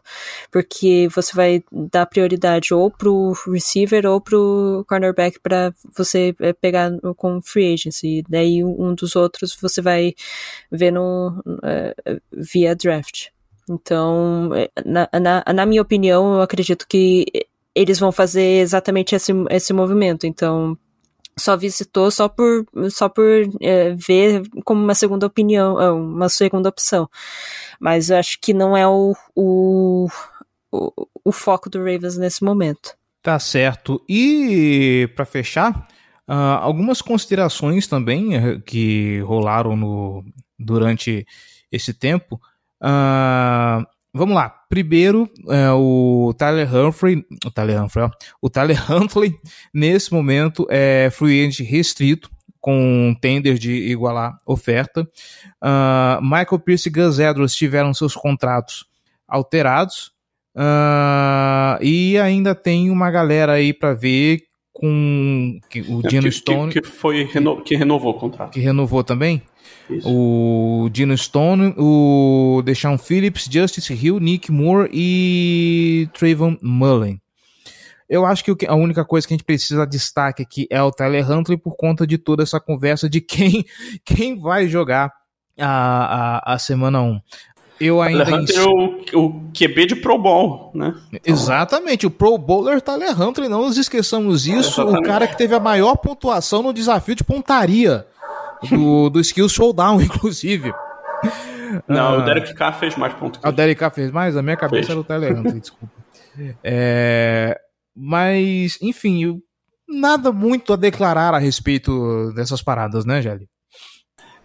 Porque você vai dar prioridade ou pro receiver ou pro cornerback para você eh, pegar com free agency. E daí um dos outros você vai ver no, uh, via draft. Então, na, na, na minha opinião, eu acredito que eles vão fazer exatamente esse, esse movimento. Então, só visitou só por, só por é, ver como uma segunda opinião, é, uma segunda opção. Mas eu acho que não é o, o, o, o foco do Ravens nesse momento. Tá certo. E para fechar, uh, algumas considerações também uh, que rolaram no, durante esse tempo. Uh, vamos lá. Primeiro, é, o Tyler Humphrey, o Tyler Humphrey, ó, o Tyler Huntley, nesse momento, é free agent restrito, com tender de igualar oferta. Uh, Michael Pierce e Gus Edwards tiveram seus contratos alterados. Uh, e ainda tem uma galera aí para ver com o é, Dino Stone. Que, que foi reno, que renovou o contrato. Que renovou também? Isso. O Dino Stone, o Deshaun Phillips, Justice Hill, Nick Moore e Trayvon Mullen. Eu acho que a única coisa que a gente precisa destaque aqui é o Tyler Huntley por conta de toda essa conversa de quem, quem vai jogar a, a, a semana 1. Eu ainda Huntley é o, o QB de Pro Bowl, né? Exatamente, o Pro Bowler Tyler Huntley, não nos esqueçamos isso, é, o cara que teve a maior pontuação no desafio de pontaria do, do Skill Showdown, inclusive. Não, ah, o Derek Carr fez mais pontos. Ah, o Derek Carr fez mais? A minha cabeça fez. era o Tyler Huntley, desculpa. É, mas, enfim, nada muito a declarar a respeito dessas paradas, né, Gelli?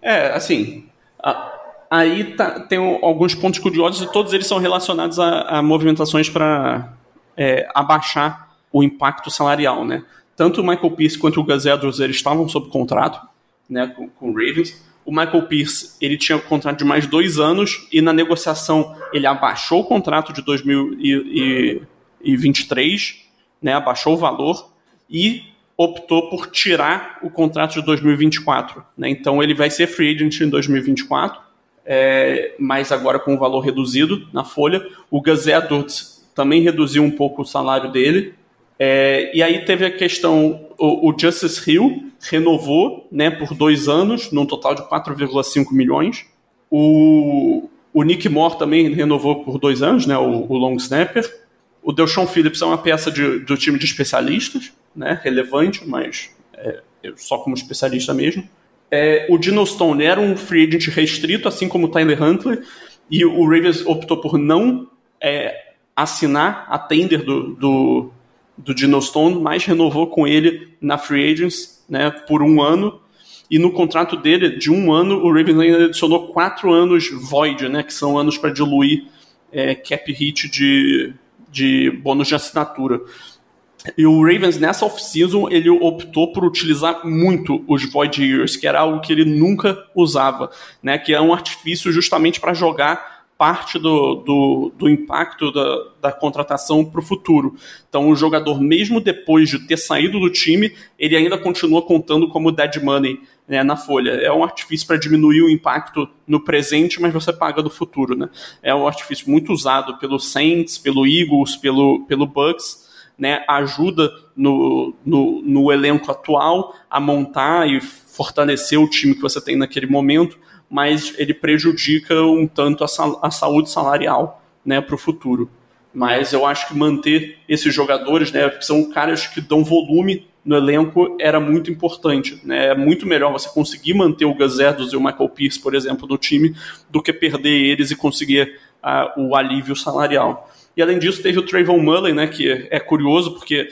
É, assim, a, aí tá, tem alguns pontos curiosos e todos eles são relacionados a, a movimentações para é, abaixar o impacto salarial, né? Tanto o Michael Pierce quanto o Gus Edwards eles estavam sob contrato, né, com, com o Ravens. O Michael Pierce ele tinha um contrato de mais dois anos e na negociação ele abaixou o contrato de 2023, né, abaixou o valor e optou por tirar o contrato de 2024. Né? Então ele vai ser free agent em 2024, é, mas agora com o valor reduzido na folha. O Gus Edwards também reduziu um pouco o salário dele. É, e aí teve a questão, o, o Justice Hill renovou né, por dois anos, num total de 4,5 milhões. O, o Nick Moore também renovou por dois anos, né, o, o long snapper. O Delshon Phillips é uma peça de, do time de especialistas, né, relevante, mas é, só como especialista mesmo. É, o Dino Stone era um free agent restrito, assim como o Tyler Huntley, e o Ravens optou por não é, assinar a tender do, do, do Dino Stone, mas renovou com ele na Free Agents né, por um ano. E no contrato dele, de um ano, o Ravens ainda adicionou quatro anos void, né, que são anos para diluir é, cap hit de, de bônus de assinatura. E o Ravens, nessa off-season, ele optou por utilizar muito os Void Years, que era algo que ele nunca usava, né? Que é um artifício justamente para jogar parte do, do, do impacto da, da contratação para o futuro. Então, o jogador, mesmo depois de ter saído do time, ele ainda continua contando como dead money né, na folha. É um artifício para diminuir o impacto no presente, mas você paga do futuro. Né? É um artifício muito usado pelo Saints, pelo Eagles, pelo, pelo Bucks. Né, ajuda no, no, no elenco atual a montar e fortalecer o time que você tem naquele momento mas ele prejudica um tanto a, sal a saúde salarial né, para o futuro. Mas eu acho que manter esses jogadores, né, são caras que dão volume no elenco, era muito importante. Né? É muito melhor você conseguir manter o Edwards e o Michael Pierce, por exemplo, no time, do que perder eles e conseguir uh, o alívio salarial. E além disso, teve o Trayvon Mullen, né, que é curioso porque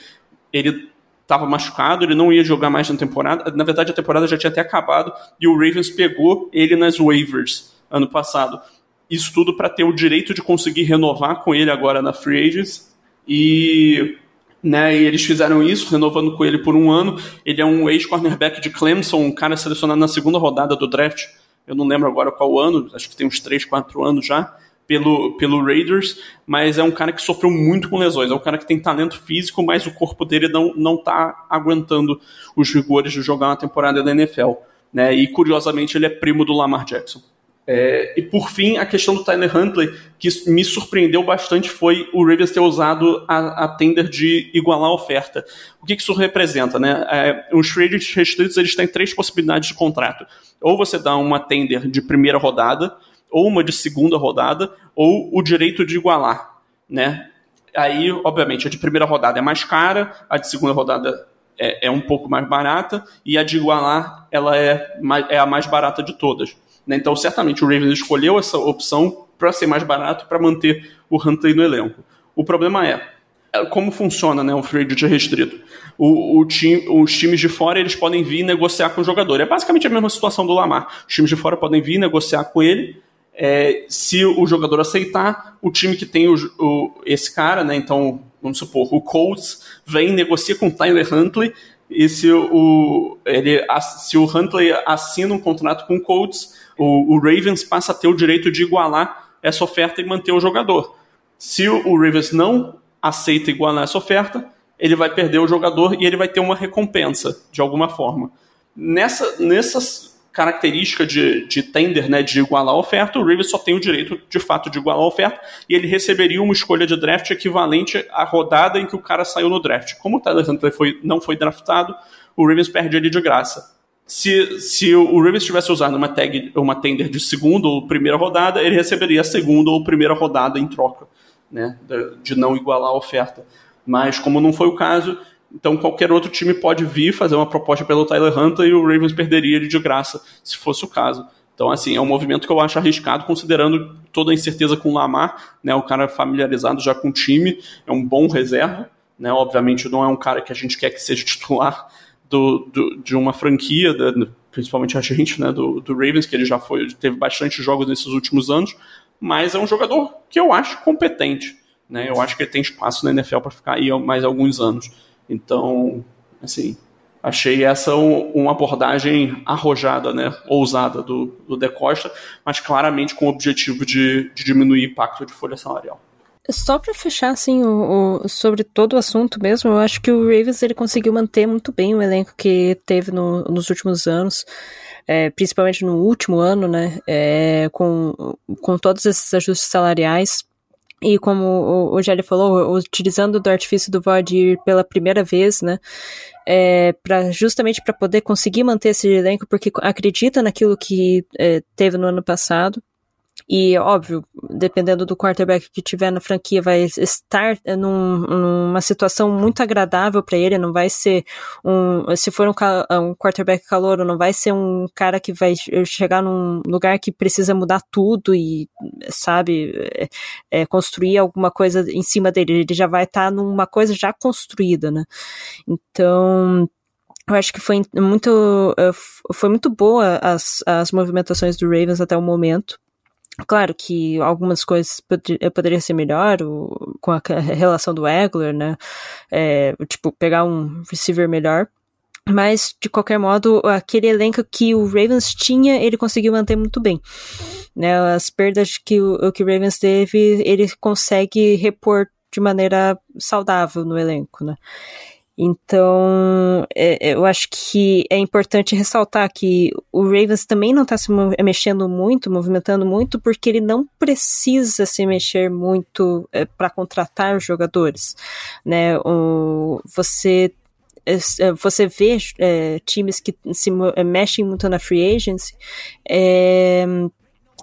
ele estava machucado, ele não ia jogar mais na temporada. Na verdade, a temporada já tinha até acabado e o Ravens pegou ele nas waivers ano passado. Isso tudo para ter o direito de conseguir renovar com ele agora na Free Agents. E, né, e eles fizeram isso, renovando com ele por um ano. Ele é um ex-cornerback de Clemson, um cara selecionado na segunda rodada do draft. Eu não lembro agora qual ano, acho que tem uns 3, 4 anos já pelo, pelo Raiders, mas é um cara que sofreu muito com lesões. É um cara que tem talento físico, mas o corpo dele não, não tá aguentando os vigores de jogar uma temporada da NFL. Né? E curiosamente ele é primo do Lamar Jackson. É, e por fim, a questão do Tyler Huntley, que me surpreendeu bastante, foi o Ravens ter usado a, a tender de igualar a oferta. O que, que isso representa? Né? É, os trades restritos eles têm três possibilidades de contrato. Ou você dá uma tender de primeira rodada, ou uma de segunda rodada, ou o direito de igualar, né? Aí, obviamente, a de primeira rodada é mais cara, a de segunda rodada é, é um pouco mais barata, e a de igualar ela é, é a mais barata de todas. Né? Então, certamente, o Ravens escolheu essa opção para ser mais barato para manter o Huntley no elenco. O problema é, é como funciona né, o free agent restrito. O, o time, os times de fora eles podem vir negociar com o jogador. É basicamente a mesma situação do Lamar. Os times de fora podem vir negociar com ele é, se o jogador aceitar, o time que tem o, o, esse cara, né, então, vamos supor, o Colts vem negocia com o Tyler Huntley, e se o, ele, se o Huntley assina um contrato com o Colts, o, o Ravens passa a ter o direito de igualar essa oferta e manter o jogador. Se o Ravens não aceita igualar essa oferta, ele vai perder o jogador e ele vai ter uma recompensa, de alguma forma. Nessa, nessas característica de, de tender, né, de igualar a oferta, o Ravens só tem o direito, de fato, de igualar a oferta, e ele receberia uma escolha de draft equivalente à rodada em que o cara saiu no draft. Como o Tyler Huntley foi, não foi draftado, o Ravens perde ele de graça. Se, se o Ravens tivesse usado uma, tag, uma tender de segunda ou primeira rodada, ele receberia a segunda ou primeira rodada em troca, né, de não igualar a oferta. Mas como não foi o caso, então qualquer outro time pode vir fazer uma proposta pelo Tyler Hunter e o Ravens perderia ele de graça, se fosse o caso. Então, assim, é um movimento que eu acho arriscado, considerando toda a incerteza com o Lamar, né? O cara familiarizado já com o time, é um bom reserva, né? Obviamente não é um cara que a gente quer que seja titular do, do de uma franquia, da, principalmente a gente, né? Do, do Ravens, que ele já foi, teve bastante jogos nesses últimos anos, mas é um jogador que eu acho competente, né? Eu acho que ele tem espaço na NFL para ficar aí mais alguns anos. Então, assim, achei essa um, uma abordagem arrojada, né, ousada do, do De Costa, mas claramente com o objetivo de, de diminuir o impacto de folha salarial. Só para fechar assim o, o, sobre todo o assunto mesmo, eu acho que o Ravens ele conseguiu manter muito bem o elenco que teve no, nos últimos anos, é, principalmente no último ano, né, é, com, com todos esses ajustes salariais e como o, o Gelli falou, utilizando do artifício do Void pela primeira vez, né? É, pra, justamente para poder conseguir manter esse elenco, porque acredita naquilo que é, teve no ano passado. E, óbvio, dependendo do quarterback que tiver na franquia, vai estar num, numa situação muito agradável para ele. Não vai ser um. Se for um, um quarterback calouro, não vai ser um cara que vai chegar num lugar que precisa mudar tudo e, sabe, é, é, construir alguma coisa em cima dele. Ele já vai estar tá numa coisa já construída, né? Então eu acho que foi muito, é, foi muito boa as, as movimentações do Ravens até o momento. Claro que algumas coisas pod poderiam ser melhor, o, com a relação do Egler, né? É, tipo, pegar um receiver melhor. Mas, de qualquer modo, aquele elenco que o Ravens tinha, ele conseguiu manter muito bem. Né? As perdas que o, que o Ravens teve, ele consegue repor de maneira saudável no elenco, né? Então, é, eu acho que é importante ressaltar que o Ravens também não está se mexendo muito, movimentando muito, porque ele não precisa se mexer muito é, para contratar jogadores. Né? O, você é, é, você vê é, times que se é, mexem muito na free agency, é,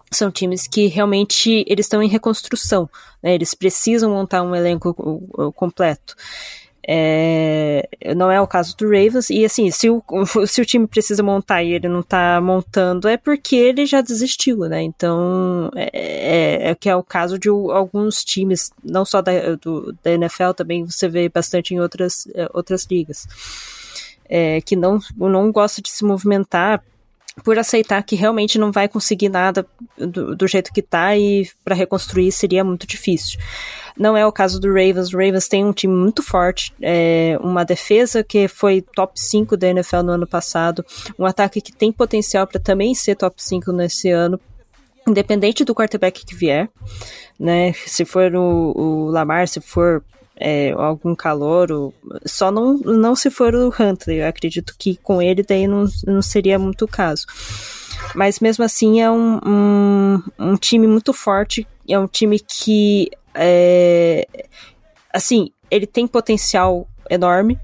são times que realmente eles estão em reconstrução, né? eles precisam montar um elenco completo. É, não é o caso do Ravens, e assim, se o, se o time precisa montar e ele não tá montando, é porque ele já desistiu, né? Então, é, é, é que é o caso de alguns times, não só da, do, da NFL, também você vê bastante em outras, é, outras ligas, é, que não, não gosta de se movimentar por aceitar que realmente não vai conseguir nada do, do jeito que tá e para reconstruir seria muito difícil. Não é o caso do Ravens. O Ravens tem um time muito forte, é, uma defesa que foi top 5 da NFL no ano passado, um ataque que tem potencial para também ser top 5 nesse ano, independente do quarterback que vier, né? Se for o, o Lamar, se for é, algum calor, só não, não se for o Huntley. Eu acredito que com ele daí não, não seria muito o caso. Mas mesmo assim é um, um, um time muito forte, é um time que é, assim, ele tem potencial enorme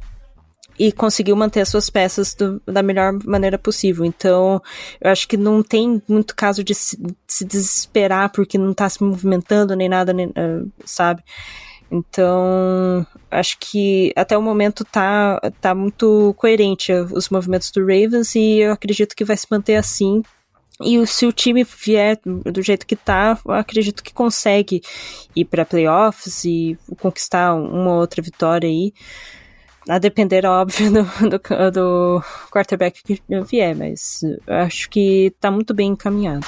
e conseguiu manter as suas peças do, da melhor maneira possível. Então, eu acho que não tem muito caso de se, de se desesperar porque não tá se movimentando nem nada, nem, uh, sabe? Então, acho que até o momento tá, tá muito coerente os movimentos do Ravens e eu acredito que vai se manter assim e se o time vier do jeito que tá, eu acredito que consegue ir para playoffs e conquistar uma outra vitória aí. A depender, óbvio, do, do, do quarterback que vier, mas acho que tá muito bem encaminhado.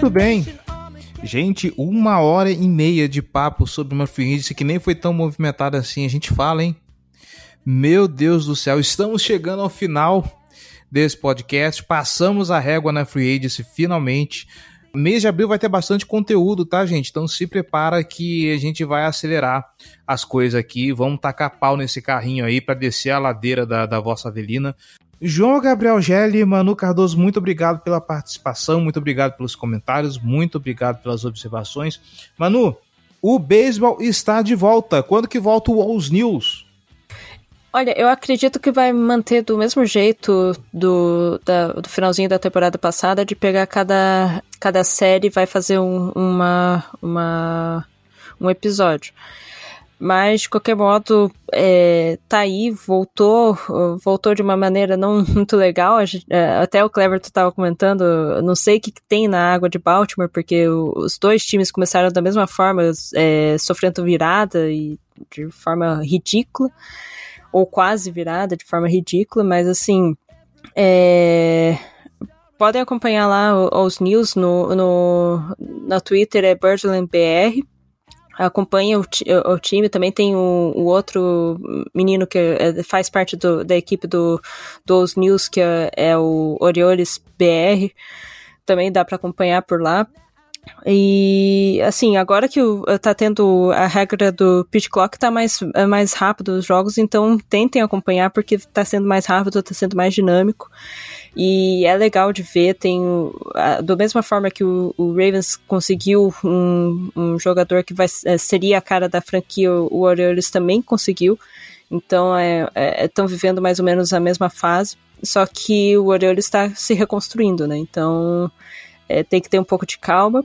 Muito bem. Gente, uma hora e meia de papo sobre uma agency que nem foi tão movimentada assim. A gente fala, hein? Meu Deus do céu, estamos chegando ao final desse podcast. Passamos a régua na free agency finalmente. Mês de abril vai ter bastante conteúdo, tá, gente? Então se prepara que a gente vai acelerar as coisas aqui. Vamos tacar pau nesse carrinho aí para descer a ladeira da, da vossa Avelina. João Gabriel Gelli, Manu Cardoso, muito obrigado pela participação, muito obrigado pelos comentários, muito obrigado pelas observações. Manu, o beisebol está de volta. Quando que volta o All News? Olha, eu acredito que vai manter do mesmo jeito do, da, do finalzinho da temporada passada, de pegar cada, cada série vai fazer um, uma, uma, um episódio. Mas, de qualquer modo, é, tá aí, voltou, voltou de uma maneira não muito legal. É, até o Cleverton estava comentando, não sei o que, que, tem na água de Baltimore, porque os dois times começaram da mesma forma, é, sofrendo virada e de forma ridícula, ou quase virada, de forma ridícula, mas assim. É, podem acompanhar lá os news no, no, na Twitter, é Birdland BR acompanha o, o, time, também tem o, o outro menino que é, faz parte do, da equipe do, dos News, que é, é o Orioles BR, também dá para acompanhar por lá. E assim, agora que o, tá tendo a regra do pitch clock, tá mais, é mais rápido os jogos, então tentem acompanhar porque tá sendo mais rápido, tá sendo mais dinâmico. E é legal de ver, tem da mesma forma que o, o Ravens conseguiu um, um, jogador que vai, é, seria a cara da franquia, o Orioles também conseguiu. Então estão é, é, vivendo mais ou menos a mesma fase, só que o Orioles está se reconstruindo, né? Então é, tem que ter um pouco de calma,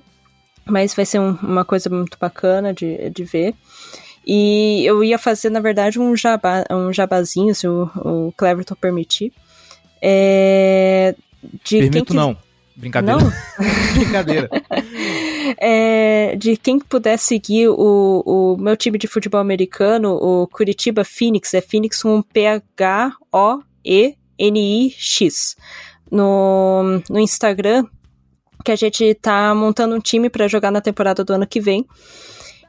mas vai ser um, uma coisa muito bacana de, de ver. E eu ia fazer, na verdade, um, jabá, um jabazinho, se o, o Cleverton permitir, é, de Permito quem não. Brincadeira. Não? Brincadeira. É, de quem puder seguir o, o meu time de futebol americano, o Curitiba Phoenix, é Phoenix com P-H-O-E-N-I-X. No, no Instagram, que a gente tá montando um time para jogar na temporada do ano que vem.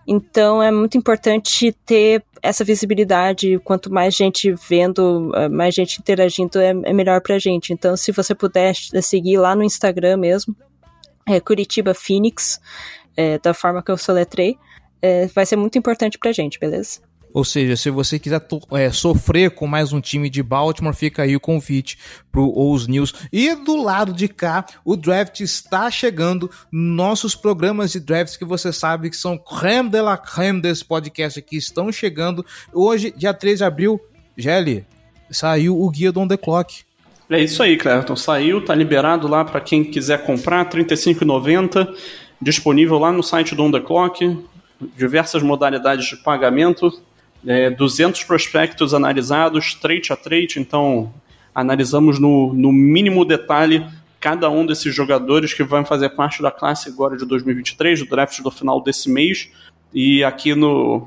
Então é muito importante ter essa visibilidade. Quanto mais gente vendo, eh, mais gente interagindo, é, é melhor pra gente. Então, se você puder seguir lá no Instagram mesmo, é Curitiba Phoenix, é, da forma que eu soletrei, é, vai ser muito importante pra gente, beleza? Ou seja, se você quiser é, sofrer com mais um time de Baltimore, fica aí o convite pro Ous News. E do lado de cá, o draft está chegando. Nossos programas de drafts que você sabe que são creme de la creme desse podcast aqui estão chegando. Hoje, dia 3 de abril, Gelli, saiu o guia do On The Clock. É isso aí, Cleverton. Saiu, tá liberado lá para quem quiser comprar, R$ 35,90. Disponível lá no site do On The Clock. Diversas modalidades de pagamento é, 200 prospectos analisados, trade a trade, então analisamos no, no mínimo detalhe cada um desses jogadores que vão fazer parte da classe agora de 2023, do draft do final desse mês. E aqui no,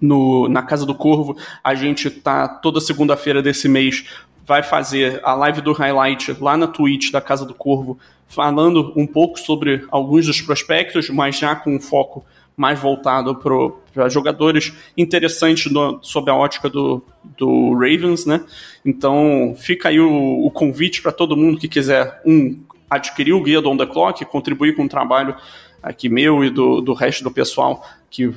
no na Casa do Corvo, a gente tá toda segunda-feira desse mês vai fazer a live do highlight lá na Twitch da Casa do Corvo, falando um pouco sobre alguns dos prospectos, mas já com um foco mais voltado para jogadores interessantes no, sob a ótica do, do Ravens, né? Então fica aí o, o convite para todo mundo que quiser um adquirir o guia do On The Clock, contribuir com o trabalho aqui meu e do, do resto do pessoal que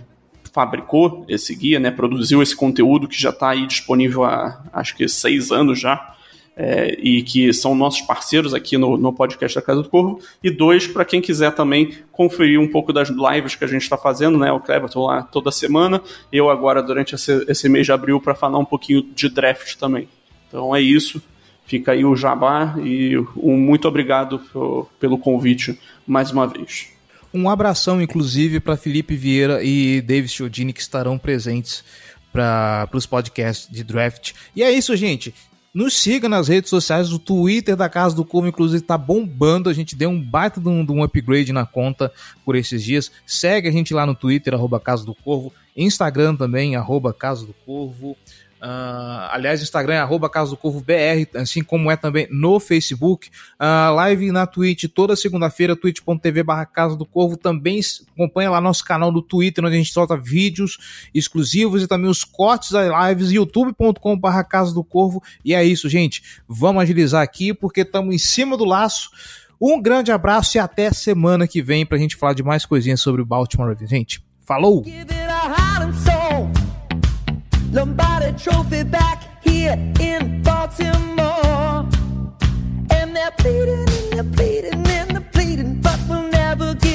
fabricou esse guia, né? Produziu esse conteúdo que já está aí disponível há acho que seis anos já é, e que são nossos parceiros aqui no, no podcast da Casa do Corvo, e dois, para quem quiser também conferir um pouco das lives que a gente está fazendo, né? O Cleverton lá toda semana, eu agora durante esse, esse mês de abril para falar um pouquinho de draft também. Então é isso, fica aí o jabá e um muito obrigado pro, pelo convite mais uma vez. Um abração, inclusive, para Felipe Vieira e David Chiodini, que estarão presentes para os podcasts de draft. E é isso, gente. Nos siga nas redes sociais, o Twitter da Casa do Corvo, inclusive, tá bombando. A gente deu um baita de um, de um upgrade na conta por esses dias. Segue a gente lá no Twitter, arroba Casa do Corvo. Instagram também, arroba Casa do Corvo. Uh, aliás, Instagram é arroba Casa do Corvo BR, assim como é também no Facebook. Uh, live na Twitch toda segunda-feira, twitch.tv barra Casa do Corvo. Também acompanha lá nosso canal do Twitter, onde a gente solta vídeos exclusivos e também os cortes das lives, youtube.com barra Casa do Corvo. E é isso, gente. Vamos agilizar aqui, porque estamos em cima do laço. Um grande abraço e até semana que vem pra gente falar de mais coisinhas sobre o Baltimore. Gente, falou! Lombardi Trophy back here in Baltimore. And they're pleading and they're pleading and they're pleading, but we'll never get.